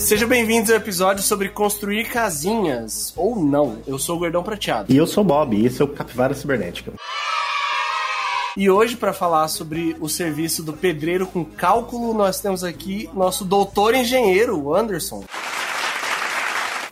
Sejam bem-vindos ao episódio sobre construir casinhas, ou não. Eu sou o Gordão Prateado. E eu sou o Bob, e esse é o Capivara Cibernética. E hoje, para falar sobre o serviço do pedreiro com cálculo, nós temos aqui nosso doutor engenheiro, o Anderson.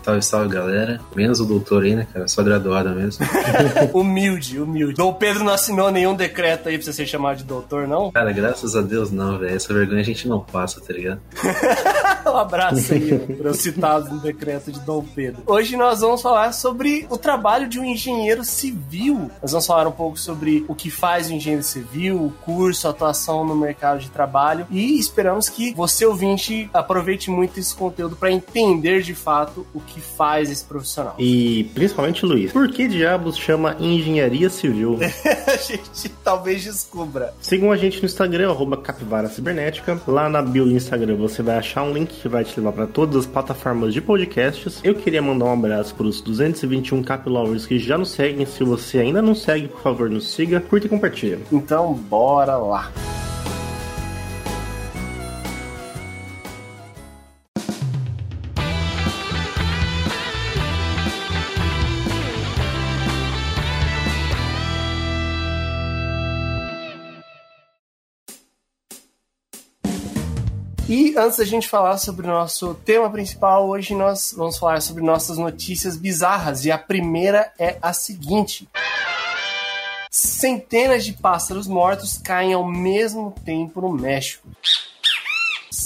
Salve, salve, galera. Menos o doutor aí, né, cara? Só graduado mesmo. humilde, humilde. Dom Pedro não assinou nenhum decreto aí pra você ser chamado de doutor, não? Cara, graças a Deus não, velho. Essa vergonha a gente não passa, tá ligado? um abraço aí para os citados no decreto de Dom Pedro. Hoje nós vamos falar sobre o trabalho de um engenheiro civil. Nós vamos falar um pouco sobre o que faz o engenheiro civil, o curso, a atuação no mercado de trabalho e esperamos que você ouvinte aproveite muito esse conteúdo para entender de fato o que faz esse profissional. E principalmente, Luiz, por que diabos chama engenharia civil? a gente talvez descubra. Sigam a gente no Instagram, arroba Capivara Cibernética. Lá na bio do Instagram você vai achar um link que vai te levar para todas as plataformas de podcasts. Eu queria mandar um abraço para os 221 Cap Lovers que já nos seguem. Se você ainda não segue, por favor, nos siga, curta e compartilha. Então, bora lá. Antes da gente falar sobre o nosso tema principal, hoje nós vamos falar sobre nossas notícias bizarras. E a primeira é a seguinte. Centenas de pássaros mortos caem ao mesmo tempo no México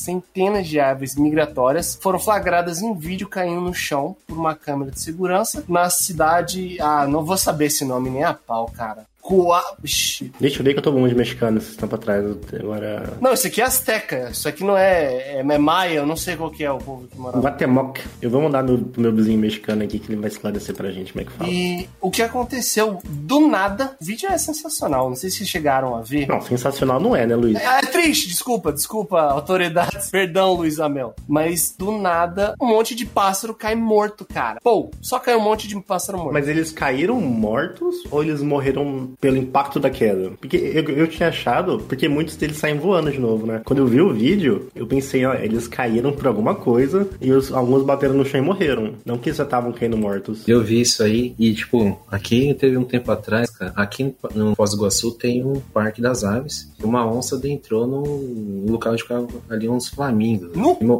centenas de aves migratórias foram flagradas em vídeo caindo no chão por uma câmera de segurança na cidade. Ah, não vou saber esse nome nem a pau, cara. Cua... Deixa eu ver que eu tô bom de mexicano esse tempo atrás. Agora... Não, isso aqui é Azteca. Isso aqui não é, é, é Maia, eu não sei qual que é o povo que mora. Guatemoc. Eu vou mandar meu, pro meu vizinho mexicano aqui que ele vai esclarecer pra gente como é que fala. E o que aconteceu do nada, o vídeo é sensacional. Não sei se chegaram a ver. Não, sensacional não é, né, Luiz? É, é triste, desculpa, desculpa, autoridades. Perdão, Luiz Amel. Mas do nada, um monte de pássaro cai morto, cara. Pô, só caiu um monte de pássaro morto. Mas eles caíram mortos ou eles morreram pelo impacto da queda. Porque eu, eu tinha achado, porque muitos deles saem voando de novo, né? Quando eu vi o vídeo, eu pensei, ó, eles caíram por alguma coisa e os, alguns bateram no chão e morreram. Não que já estavam caindo mortos. Eu vi isso aí e, tipo, aqui teve um tempo atrás, cara, aqui no Foz do Iguaçu tem um parque das aves. Uma onça entrou no local de ficar ali uns flamingos.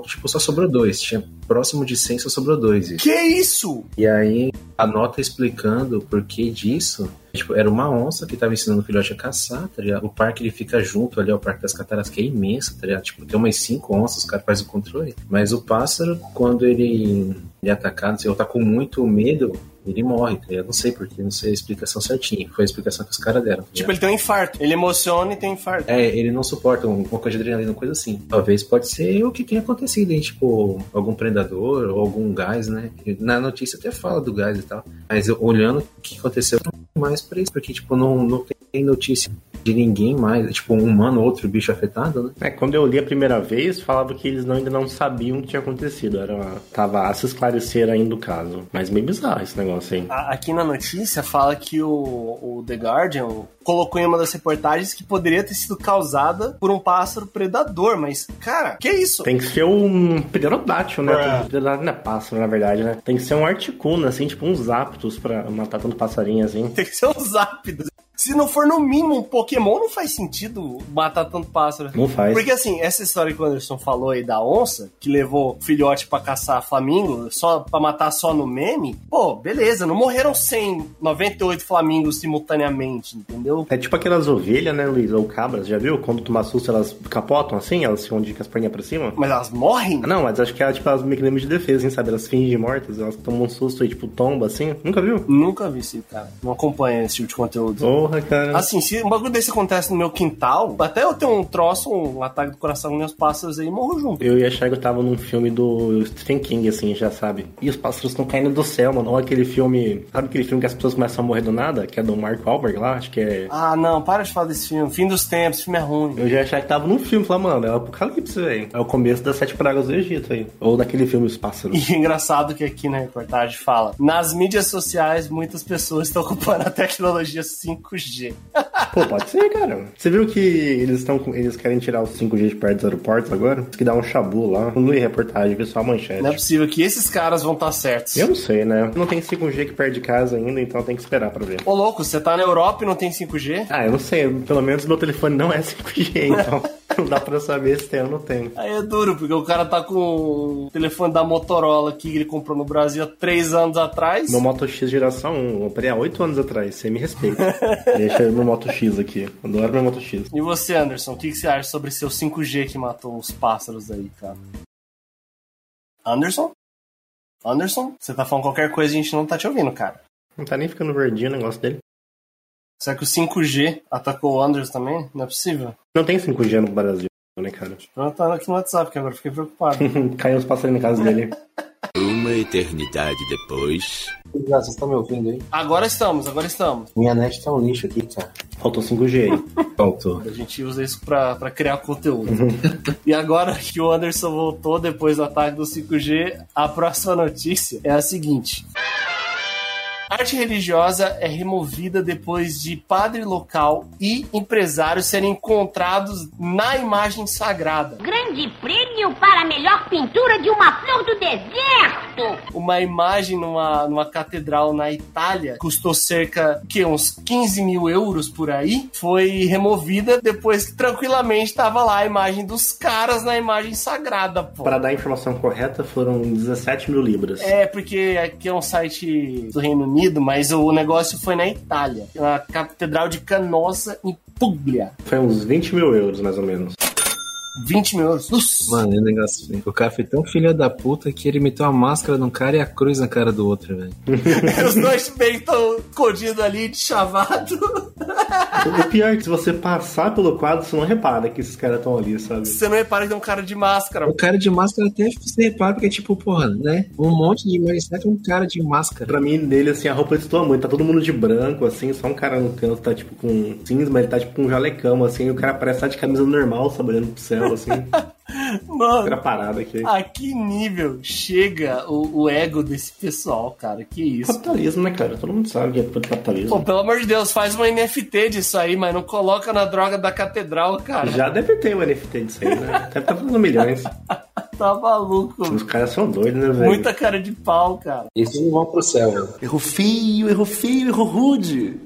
Tipo, só sobrou dois. Tinha próximo de 100, só sobrou dois. Que isso? E aí, a nota explicando o porquê disso Tipo, era uma onça que tava ensinando o filhote a caçar, tá ligado? O parque ele fica junto ali ao Parque das Cataratas, que é imenso, tá ligado? Tipo, tem umas cinco onças, o cara faz o controle. Mas o pássaro, quando ele, ele é atacado, se ele tá com muito medo, ele morre, tá ligado? Não sei porquê, não sei a explicação certinha. Foi a explicação que os caras deram. Tá tipo, ele tem um infarto. Ele emociona e tem um infarto. É, ele não suporta um, uma coisa de adrenalina, coisa assim. Talvez pode ser o que tenha acontecido, hein? Tipo, algum predador ou algum gás, né? Na notícia até fala do gás e tal. Mas olhando o que aconteceu mais pra isso, porque, tipo, não, não tem notícia de ninguém mais, tipo, um humano ou outro bicho afetado, né? É, quando eu li a primeira vez, falava que eles não, ainda não sabiam o que tinha acontecido. Era uma... Tava a se esclarecer ainda o caso. Mas meio bizarro esse negócio aí. Aqui na notícia fala que o, o The Guardian colocou em uma das reportagens que poderia ter sido causada por um pássaro predador, mas, cara, que isso? Tem que ser um pterodátil, né? Pterodátil não é pássaro, na verdade, né? Tem que ser um articuno, assim, tipo uns aptos pra matar tanto passarinho, assim. Tem que ser uns ápidos. Se não for no mínimo um Pokémon, não faz sentido matar tanto pássaro. Não faz. Porque assim, essa história que o Anderson falou aí da onça, que levou o filhote para caçar flamingo, só para matar só no meme, pô, beleza, não morreram 198 flamingos simultaneamente, entendeu? É tipo aquelas ovelhas, né, Luiz, ou cabras, já viu? Quando tu susto, elas capotam assim, elas ficam de com as perninhas pra cima. Mas elas morrem? Ah, não, mas acho que é tipo as mecanismos de defesa, hein, sabe? Elas fingem mortas, elas tomam um susto e tipo tomba assim. Nunca viu? Nunca vi esse cara. Não acompanha esse tipo de conteúdo. Porra, cara. Assim, se um bagulho desse acontece no meu quintal, até eu ter um troço, um ataque do coração com meus pássaros aí, morro junto. Eu ia achar que eu tava num filme do Stephen King, assim, já sabe. E os pássaros estão caindo do céu, mano. Olha aquele filme. Sabe aquele filme que as pessoas começam a morrer do nada? Que é do Mark Wahlberg lá? Acho que é. Ah, não, para de falar desse filme. Fim dos tempos, esse filme é ruim. Eu já ia achar que tava num filme, falar, mano, é o Apocalipse, velho. É o começo das Sete Pragas do Egito aí. Ou daquele filme Os Pássaros. E engraçado que aqui na reportagem fala: nas mídias sociais, muitas pessoas estão ocupando a tecnologia 5G 5G. Pô, pode ser, cara. Você viu que eles estão eles querem tirar os 5G de perto dos aeroportos agora? Diz que dá um chabu lá. Não li reportagem, vi só a manchete. Não é possível que esses caras vão estar certos. Eu não sei, né? Não tem 5G aqui perto de casa ainda, então tem que esperar pra ver. Ô, louco, você tá na Europa e não tem 5G? Ah, eu não sei. Pelo menos meu telefone não é 5G, então não dá pra saber se tem ou não tem. Aí é duro, porque o cara tá com o telefone da Motorola que ele comprou no Brasil há três anos atrás. Meu Moto X geração 1, eu comprei há 8 anos atrás. Você me respeita. Deixa meu Moto X aqui. Adoro meu Moto X. E você, Anderson, o que, que você acha sobre seu 5G que matou os pássaros aí, cara? Anderson? Anderson? Você tá falando qualquer coisa e a gente não tá te ouvindo, cara. Não tá nem ficando verdinho o negócio dele. Será que o 5G atacou o Anderson também? Não é possível. Não tem 5G no Brasil, né, cara? Perguntando aqui no WhatsApp, que agora fiquei preocupado. Caiu os passarinhos na casa dele. Uma eternidade depois. Vocês estão me ouvindo aí? agora estamos, agora estamos. Minha net tá um lixo aqui, cara. Faltou 5G aí. Faltou. A gente usa isso pra, pra criar conteúdo. e agora que o Anderson voltou depois do ataque do 5G, a próxima notícia é a seguinte. Arte religiosa é removida depois de padre local e empresário serem encontrados na imagem sagrada. Grande prêmio para a melhor pintura de uma flor do deserto. Uma imagem numa, numa catedral na Itália custou cerca que uns 15 mil euros por aí. Foi removida depois que tranquilamente estava lá a imagem dos caras na imagem sagrada, pô. Para dar a informação correta, foram 17 mil libras. É, porque aqui é um site do Reino Unido, mas o negócio foi na Itália. Na Catedral de Canossa, em Puglia. Foi uns 20 mil euros, mais ou menos. 20 mil euros. Nossa. Mano, é um negócio. feio. O cara foi tão filho da puta que ele meteu a máscara num cara e a cruz na cara do outro, velho. Os dois bem estão escondidos ali, de chavado. O pior é que se você passar pelo quadro, você não repara que esses caras estão ali, sabe? Você não repara que tem um cara de máscara. O cara de máscara até você repara, porque, tipo, porra, né? Um monte de majestade um cara de máscara. Pra mim, nele, assim, a roupa destoa muito. Tá todo mundo de branco, assim, só um cara no canto tá, tipo, com cinza, mas ele tá, tipo, com um jalecão, assim, e o cara parece estar de camisa normal, sabe, olhando pro céu, assim. Mano, Era parada aqui. a que nível chega o, o ego desse pessoal, cara? Que isso. Capitalismo, né, cara? Todo mundo sabe que é capitalismo. Pô, pelo amor de Deus, faz uma NFT disso aí, mas não coloca na droga da catedral, cara. Já deve ter um NFT disso aí, né? Deve tá falando milhões. Tá maluco. Os caras são doidos, né, velho? Muita cara de pau, cara. Esses não vão pro céu, velho. Erro feio, erro feio, erro rude.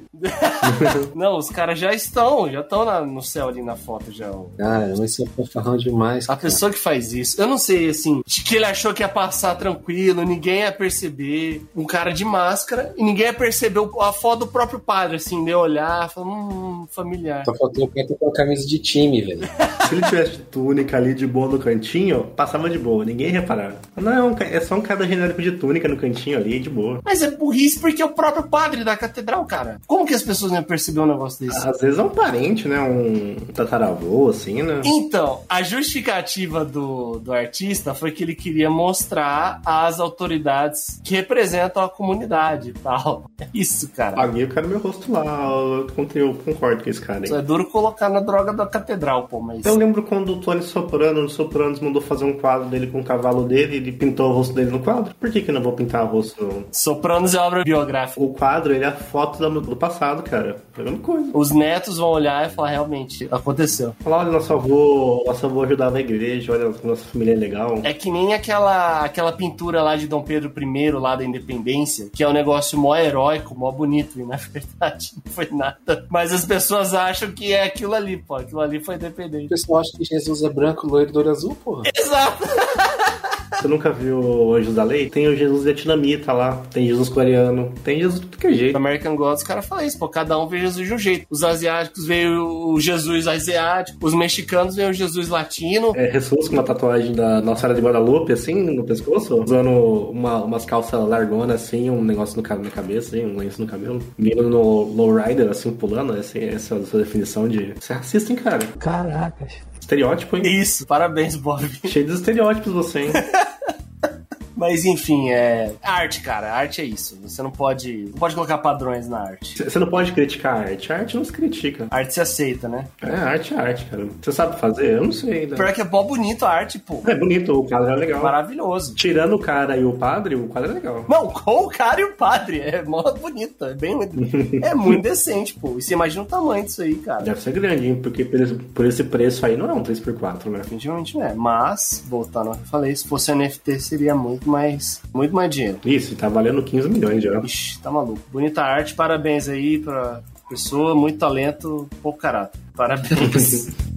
Não, os caras já estão, já estão no céu ali na foto já. Cara, mas isso é fanfarrão demais. A cara. pessoa que faz isso, eu não sei, assim, de que ele achou que ia passar tranquilo, ninguém ia perceber. Um cara de máscara e ninguém ia perceber o- a foto do próprio padre, assim, de olhar, falar, hum, familiar. Só faltou o com a camisa de time, velho. Se ele tivesse túnica ali de boa no cantinho, passava de boa, ninguém ia reparar. Não, é só um cara genérico de túnica no cantinho ali, de boa. Mas é burrice porque é o próprio padre da catedral, cara. Como que as pessoas não iam perceber um negócio desse? Às vezes é um parente, né? Um tataravô, assim, né? Então, a justificativa do, do artista foi que ele queria mostrar às autoridades que representam a comunidade e tal. É isso, cara. Paguei o cara meu rosto lá, eu, eu concordo com esse cara Isso aí. é duro colocar na droga da catedral, pô, mas. Eu lembro quando o Tony Soprano, o Sopranos, mandou fazer um quadro dele com o cavalo dele, ele pintou o rosto dele no quadro. Por que que eu não vou pintar o rosto? Sopranos é obra biográfica. O quadro, ele é a foto do, do passado, cara. É a mesma coisa. Os netos vão olhar e falar, realmente, aconteceu. Falar, olha, nosso avô, nosso avô ajudava a igreja, olha, nossa família é legal. É que nem aquela, aquela pintura lá de Dom Pedro I, lá da Independência, que é um negócio mó heróico, mó bonito, e na verdade não foi nada. Mas as pessoas acham que é aquilo ali, pô. Aquilo ali foi O independente. pessoal acha que Jesus é branco, loiro, do olho azul, porra. Exato! Você nunca viu o Anjos da Lei? Tem o Jesus vietnamita lá, tem Jesus coreano, tem Jesus de tudo que é jeito. American Gods, os caras falam isso, pô. Cada um vê Jesus de um jeito. Os asiáticos veem o Jesus asiático, os mexicanos veem o Jesus latino. É, Jesus com uma tatuagem da Nossa Senhora de Guadalupe, assim, no pescoço, usando uma, umas calças largonas, assim, um negócio no, na cabeça, assim, um lenço no cabelo. Vindo no lowrider, assim, pulando, essa, essa é a sua definição de... Você é racista, hein, cara? Caracas. Estereótipo, hein? Isso, parabéns, Bob. Cheio de estereótipos você, hein? Mas enfim, é. Arte, cara. Arte é isso. Você não pode. Não pode colocar padrões na arte. Você não pode criticar a arte. A arte não se critica. A arte se aceita, né? É, arte é arte, cara. Você sabe fazer? Eu não sei ainda. Pior que é bom bonito a arte, pô. É bonito, o quadro é legal. Maravilhoso. Tirando o cara e o padre, o quadro é legal. Não, com o cara e o padre. É mó bonito. É bem. É muito decente, pô. E você imagina o tamanho disso aí, cara. Deve ser grande, hein? Porque por esse, por esse preço aí não é um 3x4, né? Definitivamente não é. Mas, voltando ao que eu falei, se fosse NFT seria muito mais. Muito mais dinheiro. Isso, tá valendo 15 milhões já. Ixi, tá maluco. Bonita arte, parabéns aí pra pessoa, muito talento, pouco caráter. Parabéns.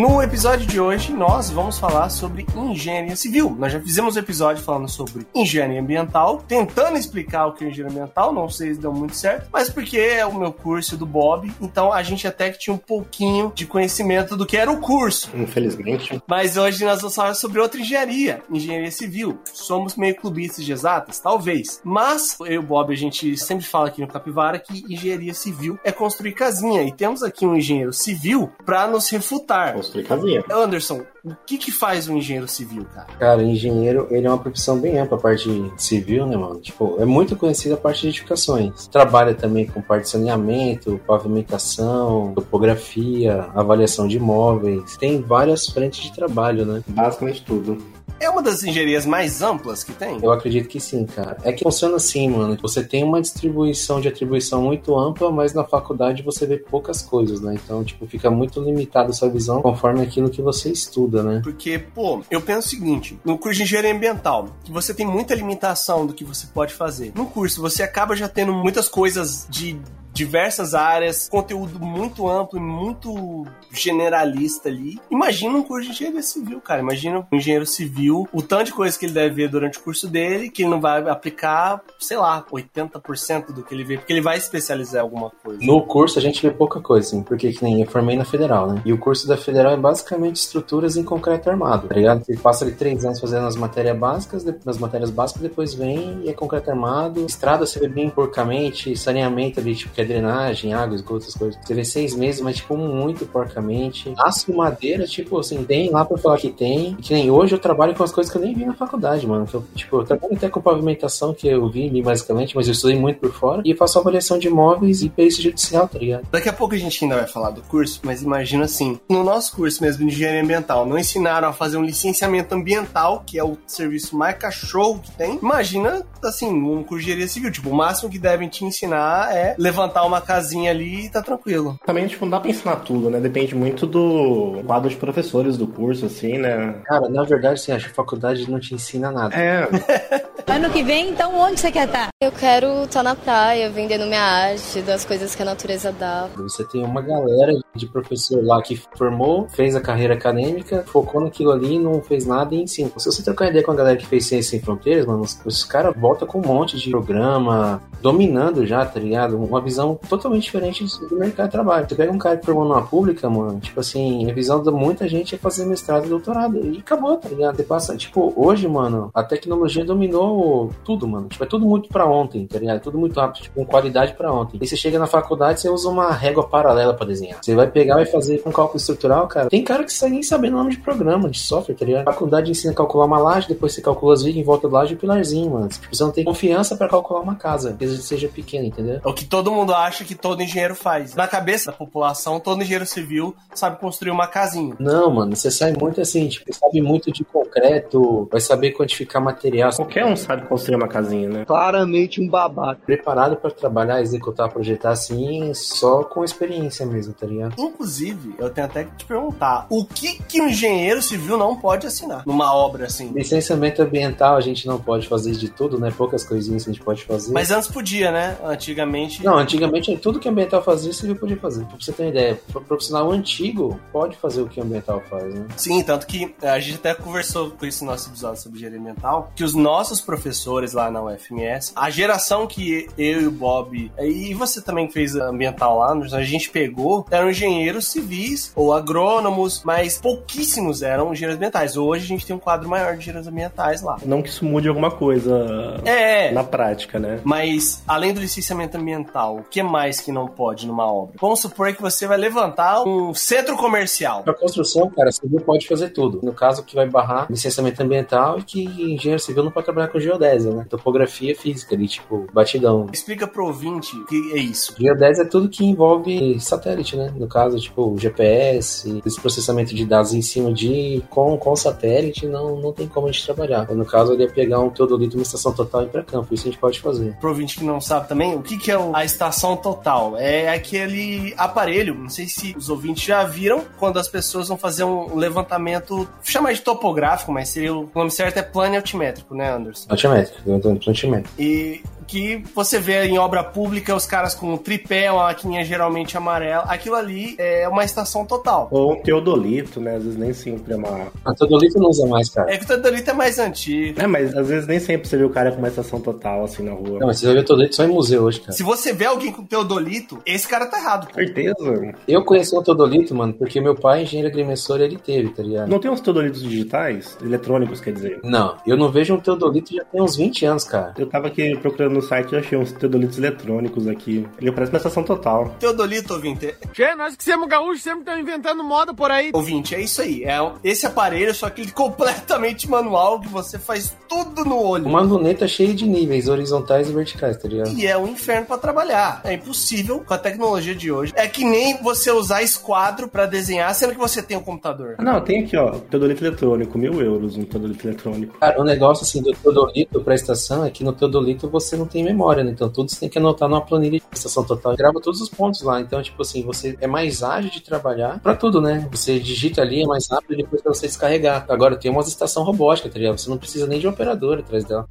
No episódio de hoje, nós vamos falar sobre engenharia civil. Nós já fizemos um episódio falando sobre engenharia ambiental, tentando explicar o que é engenharia ambiental, não sei se deu muito certo, mas porque é o meu curso do Bob, então a gente até que tinha um pouquinho de conhecimento do que era o curso. Infelizmente. Mas hoje nós vamos falar sobre outra engenharia, engenharia civil. Somos meio clubistas de exatas? Talvez. Mas eu e o Bob, a gente sempre fala aqui no Capivara que engenharia civil é construir casinha. E temos aqui um engenheiro civil para nos refutar. Construir casinha. Anderson, o que que faz um engenheiro civil, cara? Cara, engenheiro, ele é uma profissão bem ampla, a parte civil, né, mano? Tipo, é muito conhecida a parte de edificações. Trabalha também com parte de saneamento, pavimentação, topografia, avaliação de imóveis. Tem várias frentes de trabalho, né? Basicamente tudo. É uma das engenharias mais amplas que tem? Eu acredito que sim, cara. É que funciona assim, mano. Você tem uma distribuição de atribuição muito ampla, mas na faculdade você vê poucas coisas, né? Então, tipo, fica muito limitada a sua visão conforme aquilo que você estuda, né? Porque, pô, eu penso o seguinte: no curso de engenharia ambiental, que você tem muita limitação do que você pode fazer. No curso, você acaba já tendo muitas coisas de diversas áreas, conteúdo muito amplo e muito generalista ali. Imagina um curso de engenharia civil, cara. Imagina um engenheiro civil, o tanto de coisa que ele deve ver durante o curso dele, que ele não vai aplicar, sei lá, 80% do que ele vê, porque ele vai especializar em alguma coisa. No curso a gente vê pouca coisa, assim, porque que nem eu formei na Federal, né? E o curso da Federal é basicamente estruturas em concreto armado, tá ligado? Você passa ali três anos fazendo as matérias básicas, nas matérias básicas, depois vem e é concreto armado. Estrada você vê bem porcamente, saneamento ali, tipo, que é drenagem, água, esgoto, coisas. Você vê seis meses, mas, tipo, muito porcamente. Aço madeira, tipo, assim, tem lá pra falar que tem. Que nem hoje eu trabalho com as coisas que eu nem vi na faculdade, mano. Que eu, tipo, eu trabalho até com pavimentação, que eu vi basicamente, mas eu estudei muito por fora. E faço avaliação de imóveis e perícia judicial, tá ligado? Daqui a pouco a gente ainda vai falar do curso, mas imagina assim, no nosso curso mesmo de engenharia ambiental, não ensinaram a fazer um licenciamento ambiental, que é o serviço mais cachorro que tem. Imagina, assim, um curso de engenharia civil, tipo, o máximo que devem te ensinar é levantar uma casinha ali e tá tranquilo. Também, tipo, não dá pra ensinar tudo, né? Depende muito do quadro de professores do curso, assim, né? Cara, na verdade, assim, acho que a faculdade não te ensina nada. É, Ano que vem, então onde você quer estar? Eu quero estar na praia, vendendo minha arte, das coisas que a natureza dá. Você tem uma galera de professor lá que formou, fez a carreira acadêmica, focou naquilo ali, não fez nada e ensina. Se você trocar ideia com a galera que fez Ciência Sem Fronteiras, mano, os, os caras voltam com um monte de programa, dominando já, tá ligado? Uma visão totalmente diferente do mercado de trabalho. Você pega um cara que formou numa pública, mano, tipo assim, a visão de muita gente é fazer mestrado e doutorado. E acabou, tá ligado? Passa, tipo, hoje, mano, a tecnologia dominou tudo, mano. Tipo, é tudo muito pra ontem, tá ligado? É tudo muito rápido, tipo, com qualidade pra ontem. E você chega na faculdade, você usa uma régua paralela pra desenhar. Você vai pegar, vai fazer com cálculo estrutural, cara. Tem cara que sai nem sabendo o nome de programa, de software, tá ligado? A faculdade ensina a calcular uma laje, depois você calcula as vigas em volta da laje e o pilarzinho, mano. Tipo, você não tem confiança pra calcular uma casa, que seja pequena, entendeu? É o que todo mundo acha que todo engenheiro faz. Na cabeça da população, todo engenheiro civil sabe construir uma casinha. Não, mano, você sai muito assim, tipo, sabe muito de concreto, vai saber quantificar material, qualquer um sabe construir uma casinha, né? Claramente um babaca. preparado pra trabalhar, executar, projetar assim, só com experiência mesmo, tá ligado? Inclusive, eu tenho até que te perguntar, o que que um engenheiro civil não pode assinar numa obra assim? Licenciamento ambiental a gente não pode fazer de tudo, né? Poucas coisinhas a gente pode fazer. Mas antes podia, né? Antigamente. Não, antigamente tudo que ambiental fazia, civil podia fazer. Pra você ter uma ideia, o profissional antigo pode fazer o que ambiental faz, né? Sim, tanto que a gente até conversou com isso no nosso episódio sobre engenharia ambiental, que os nossos professores lá na UFMS. A geração que eu e o Bob, e você também fez ambiental lá, a gente pegou, eram engenheiros civis ou agrônomos, mas pouquíssimos eram engenheiros ambientais. Hoje a gente tem um quadro maior de engenheiros ambientais lá. Não que isso mude alguma coisa É, na prática, né? mas além do licenciamento ambiental, que mais que não pode numa obra? Vamos supor que você vai levantar um centro comercial. Pra construção, cara, civil pode fazer tudo. No caso, que vai barrar licenciamento ambiental e que engenheiro civil não pode trabalhar com geodésia, né? Topografia física ali, tipo, batidão. Explica pro ouvinte o que é isso. Geodésia é tudo que envolve satélite, né? No caso, tipo, GPS, esse processamento de dados em cima de com, com satélite, não, não tem como a gente trabalhar. No caso, ele ia pegar um teodolito, uma estação total e ir pra campo. Isso a gente pode fazer. Pro ouvinte que não sabe também, o que, que é a estação total? É aquele aparelho, não sei se os ouvintes já viram, quando as pessoas vão fazer um levantamento, chama de topográfico, mas seria o nome certo é plano altimétrico, né, Anderson? Altimétrico, altimétrico. E que você vê em obra pública os caras com um tripé, uma maquininha geralmente amarela. Aquilo ali é uma estação total. Ou um teodolito, né? Às vezes nem sempre é uma. A teodolito não usa mais, cara. É que o teodolito é mais antigo. É, mas às vezes nem sempre você vê o cara com uma estação total assim na rua. Não, mas você ver teodolito só em museu hoje, cara. Se você vê alguém com teodolito, esse cara tá errado. pô. Certeza? Eu conheci um teodolito, mano, porque meu pai, engenheiro agrimensor, ele teve, tá ligado? Não tem uns teodolitos digitais? Eletrônicos, quer dizer. Não, eu não vejo um teodolito já tem uns 20 anos, cara. Eu tava aqui procurando no site e achei uns teodolitos eletrônicos aqui. Ele parece uma estação total. Teodolito, ouvinte, Que? Nós que somos gaúchos sempre estamos inventando moda por aí. Ouvinte, é isso aí. É esse aparelho, só que ele completamente manual, que você faz tudo no olho. Uma luneta cheia de níveis horizontais e verticais, tá ligado? E é um inferno pra trabalhar. É impossível com a tecnologia de hoje. É que nem você usar esquadro pra desenhar, sendo que você tem um computador. Ah, não, tem aqui, ó. Teodolito eletrônico, mil euros um teodolito eletrônico. Cara, o negócio assim do teodolito pra estação é que no teodolito você não tem memória, né? Então você tem que anotar numa planilha de estação total. Grava todos os pontos lá. Então, tipo assim, você é mais ágil de trabalhar pra tudo, né? Você digita ali, é mais rápido depois pra você descarregar. Agora tem umas estação robótica, tá ligado? Você não precisa nem de um operador atrás dela.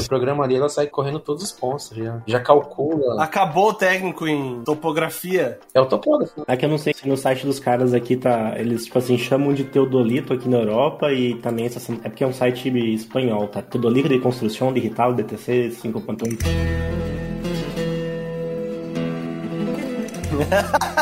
Seu programa ali, ela sai correndo todos os pontos, tá ligado? Já calcula. Acabou o técnico em topografia. É o topógrafo. É que eu não sei se no site dos caras aqui tá. Eles, tipo assim, chamam de Teodolito aqui na Europa e também essa. É porque é um site espanhol, tá? Teodolito de Construção Digital DTC 5.1.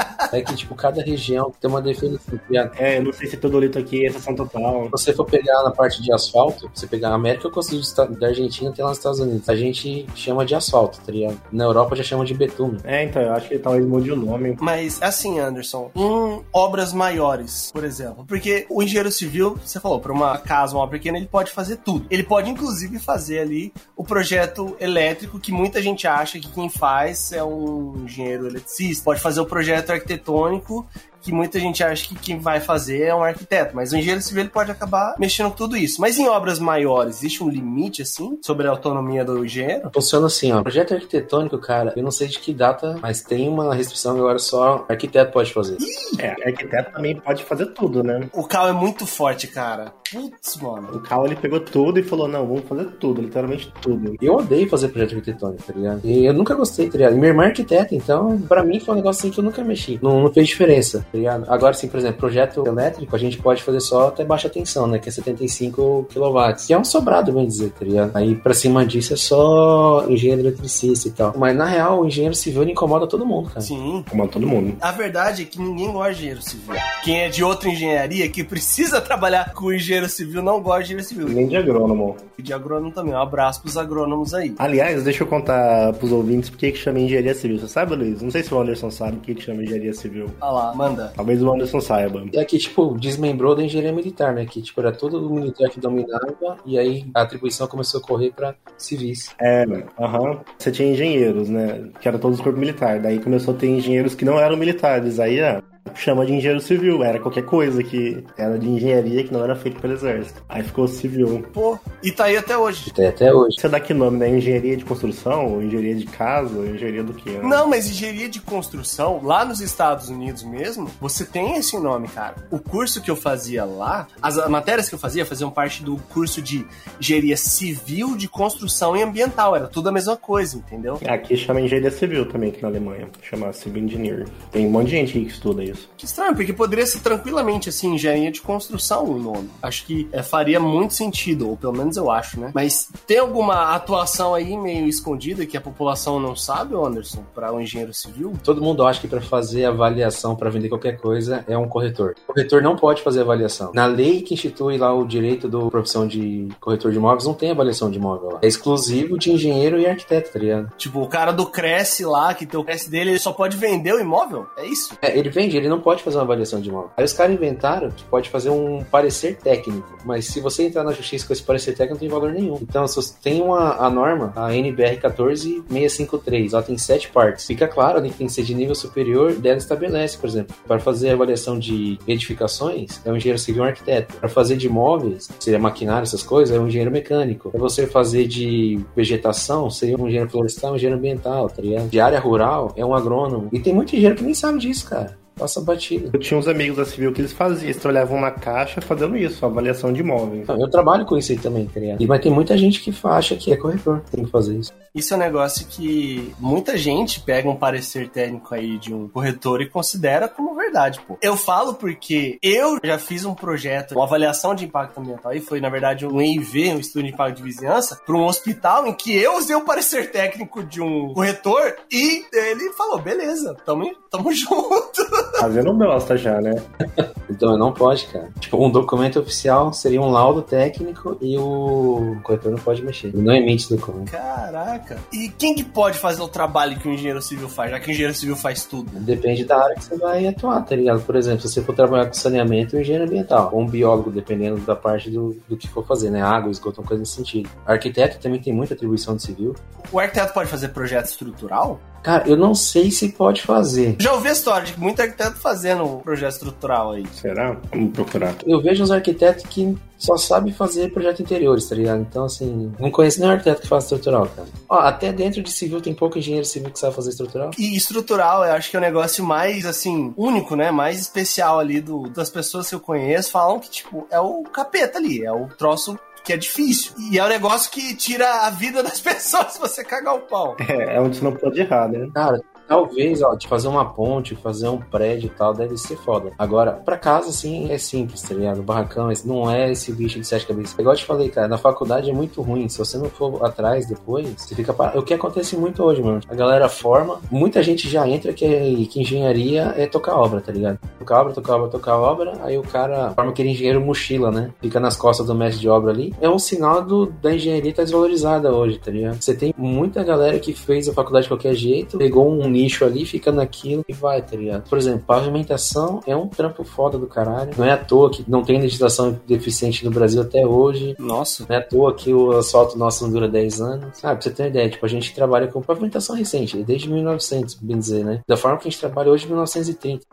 É que, tipo, cada região tem uma definição. É, eu não sei se Teodolito aqui é estação total. Se você for pegar na parte de asfalto, você pegar a América, eu consigo da Argentina tem lá nos Estados Unidos. A gente chama de asfalto, tá ligado? Na Europa já chama de betume. É, então, eu acho que talvez mude o nome. Mas assim, Anderson, em obras maiores, por exemplo, porque o engenheiro civil, você falou, para uma casa, uma obra pequena, ele pode fazer tudo. Ele pode inclusive fazer ali o projeto elétrico que muita gente acha que quem faz é um engenheiro eletricista. Pode fazer o projeto arquitetônico arquitetônico que muita gente acha que quem vai fazer é um arquiteto, mas o engenheiro civil ele pode acabar mexendo com tudo isso. Mas em obras maiores, existe um limite assim sobre a autonomia do engenheiro? Funciona assim, ó. Projeto arquitetônico, cara, eu não sei de que data, mas tem uma restrição que agora só arquiteto pode fazer. É, arquiteto também pode fazer tudo, né? O Cal é muito forte, cara. Putz, mano. O Cal ele pegou tudo e falou: não, vamos fazer tudo, literalmente tudo. Eu odeio fazer projeto arquitetônico, tá ligado? E eu nunca gostei, tá ligado? E minha irmã é arquiteta, então, pra mim foi um negócio assim que eu nunca mexi. Não, não fez diferença, tá ligado? Agora, sim, por exemplo, projeto elétrico, a gente pode fazer só até baixa tensão, né? Que é 75 kW. Que é um sobrado, bem dizer, tá ligado? Aí, pra cima disso, é só engenheiro eletricista e tal. Mas, na real, o engenheiro civil ele incomoda todo mundo, cara. Sim. Como todo mundo. A verdade é que ninguém gosta de engenheiro civil. Quem é de outra engenharia que precisa trabalhar com engenheiro civil não gosta de engenheiro civil. Nem de agrônomo. E de agrônomo também. Um abraço pros agrônomos aí. Aliás, deixa eu contar pros ouvintes por que que chama engenharia civil. Você sabe, Luiz? Não sei se o Anderson sabe o que que chama engenharia civil. Olha lá, manda. Talvez o Anderson saiba. É que, tipo, desmembrou da engenharia militar, né? Que, tipo, era todo o militar que dominava e aí a atribuição começou a correr pra civis. É, aham. Você tinha engenheiros, né? Que eram todos do corpo militar. Daí começou a ter engenheiros que não eram militares. Aí, ah, chama de engenheiro civil. Era qualquer coisa que era de engenharia que não era feito pelo exército. Aí ficou civil. Pô, e tá aí até hoje. Até, até hoje. Você dá que nome, né? Engenharia de construção? Ou engenharia de casa? Ou engenharia do quê? né? Não, mas engenharia de construção, lá nos Estados Unidos mesmo, você tem esse nome, cara. O curso que eu fazia lá, as matérias que eu fazia faziam parte do curso de engenharia civil de construção e ambiental. Era tudo a mesma coisa, entendeu? Aqui chama engenharia civil também, aqui na Alemanha. Chama civil engineer. Tem um monte de gente aí que estuda isso. Isso. Que estranho, porque poderia ser tranquilamente assim, engenharia de construção o nome. Acho que é, faria muito sentido, ou pelo menos eu acho, né? Mas tem alguma atuação aí meio escondida que a população não sabe, Anderson, para um engenheiro civil? Todo mundo acha que para fazer avaliação para vender qualquer coisa é um corretor. O corretor não pode fazer avaliação. Na lei que institui lá o direito da profissão de corretor de imóveis, não tem avaliação de imóvel lá. É exclusivo de engenheiro e arquiteto, tá ligado? Tipo, o cara do Cresce lá, que tem o Cresce dele, ele só pode vender o imóvel? É isso? É, ele vende, ele não pode fazer uma avaliação de imóvel. Aí os caras inventaram que pode fazer um parecer técnico, mas se você entrar na justiça com esse parecer técnico, não tem valor nenhum. Então, tem uma, a norma, a NBR 14653, ela tem sete partes. Fica claro ali que tem que ser de nível superior, dela estabelece, por exemplo, para fazer avaliação de edificações, é um engenheiro civil um arquiteto. Para fazer de imóveis, seria maquinário, essas coisas, é um engenheiro mecânico. Para você fazer de vegetação, seria um engenheiro florestal, um engenheiro ambiental, tá ligado? De área rural, é um agrônomo. E tem muito engenheiro que nem sabe disso, cara passa batida. Eu tinha uns amigos da Civil que eles faziam, eles trabalhavam na caixa fazendo isso, avaliação de imóveis. Eu trabalho com isso aí também, tá ligado? Mas tem muita gente que acha que é corretor, tem que fazer isso. Isso é um negócio que muita gente pega um parecer técnico aí de um corretor e considera como verdade, pô. Eu falo porque eu já fiz um projeto, uma avaliação de impacto ambiental, e foi, na verdade, um EIV, um estudo de impacto de vizinhança, para um hospital em que eu usei o parecer técnico de um corretor e ele falou, beleza, tamo, tamo junto. Fazendo bosta já, né? então não pode, cara. Tipo, um documento oficial seria um laudo técnico e o corretor não pode mexer. Ele não emite documento. Caraca. E quem que pode fazer o trabalho que o engenheiro civil faz, já que o engenheiro civil faz tudo? Depende da área que você vai atuar, tá ligado? Por exemplo, se você for trabalhar com saneamento, o engenheiro ambiental. Ou um biólogo, dependendo da parte do, do que for fazer, né? Água, esgoto, uma coisa nesse sentido. Arquiteto também tem muita atribuição de civil. O arquiteto pode fazer projeto estrutural? Cara, eu não sei se pode fazer. Já ouvi a história de que muito arquiteto fazendo um projeto estrutural aí. Será? Vamos procurar. Eu vejo uns arquitetos que só sabem fazer projeto interiores, tá ligado? Então, assim, não conheço nenhum arquiteto que faz estrutural, cara. Ó, até dentro de civil tem pouco engenheiro civil que sabe fazer estrutural. E estrutural, eu acho que é o negócio mais, assim, único, né? Mais especial ali do, das pessoas que eu conheço. Falam que, tipo, é o capeta ali, é o troço que é difícil. E é um negócio que tira a vida das pessoas se você cagar o pau. É, é onde você não pode errar, né? Cara, Talvez, ó, de fazer uma ponte, fazer um prédio e tal, deve ser foda. Agora, pra casa, assim, é simples, tá ligado? O barracão não é esse bicho de sete cabeças. Igual eu te falei, cara, na faculdade é muito ruim. Se você não for atrás depois, você fica parado. O que acontece muito hoje, mano? A galera forma, muita gente já entra que, é, que engenharia é tocar obra, tá ligado? Tocar obra, tocar obra, tocar obra, aí o cara forma aquele engenheiro mochila, né? Fica nas costas do mestre de obra ali. É um sinal do, da engenharia tá desvalorizada hoje, tá ligado? Você tem muita galera que fez a faculdade de qualquer jeito, pegou um nicho ali, fica naquilo e vai, tá ligado? Por exemplo, pavimentação é um trampo foda do caralho. Não é à toa que não tem legislação deficiente no Brasil até hoje. Nossa. Não é à toa que o asfalto nosso não dura 10 anos. Ah, pra você ter uma ideia, tipo, a gente trabalha com pavimentação recente, desde 1900, bem dizer, né? Da forma que a gente trabalha hoje, 1930.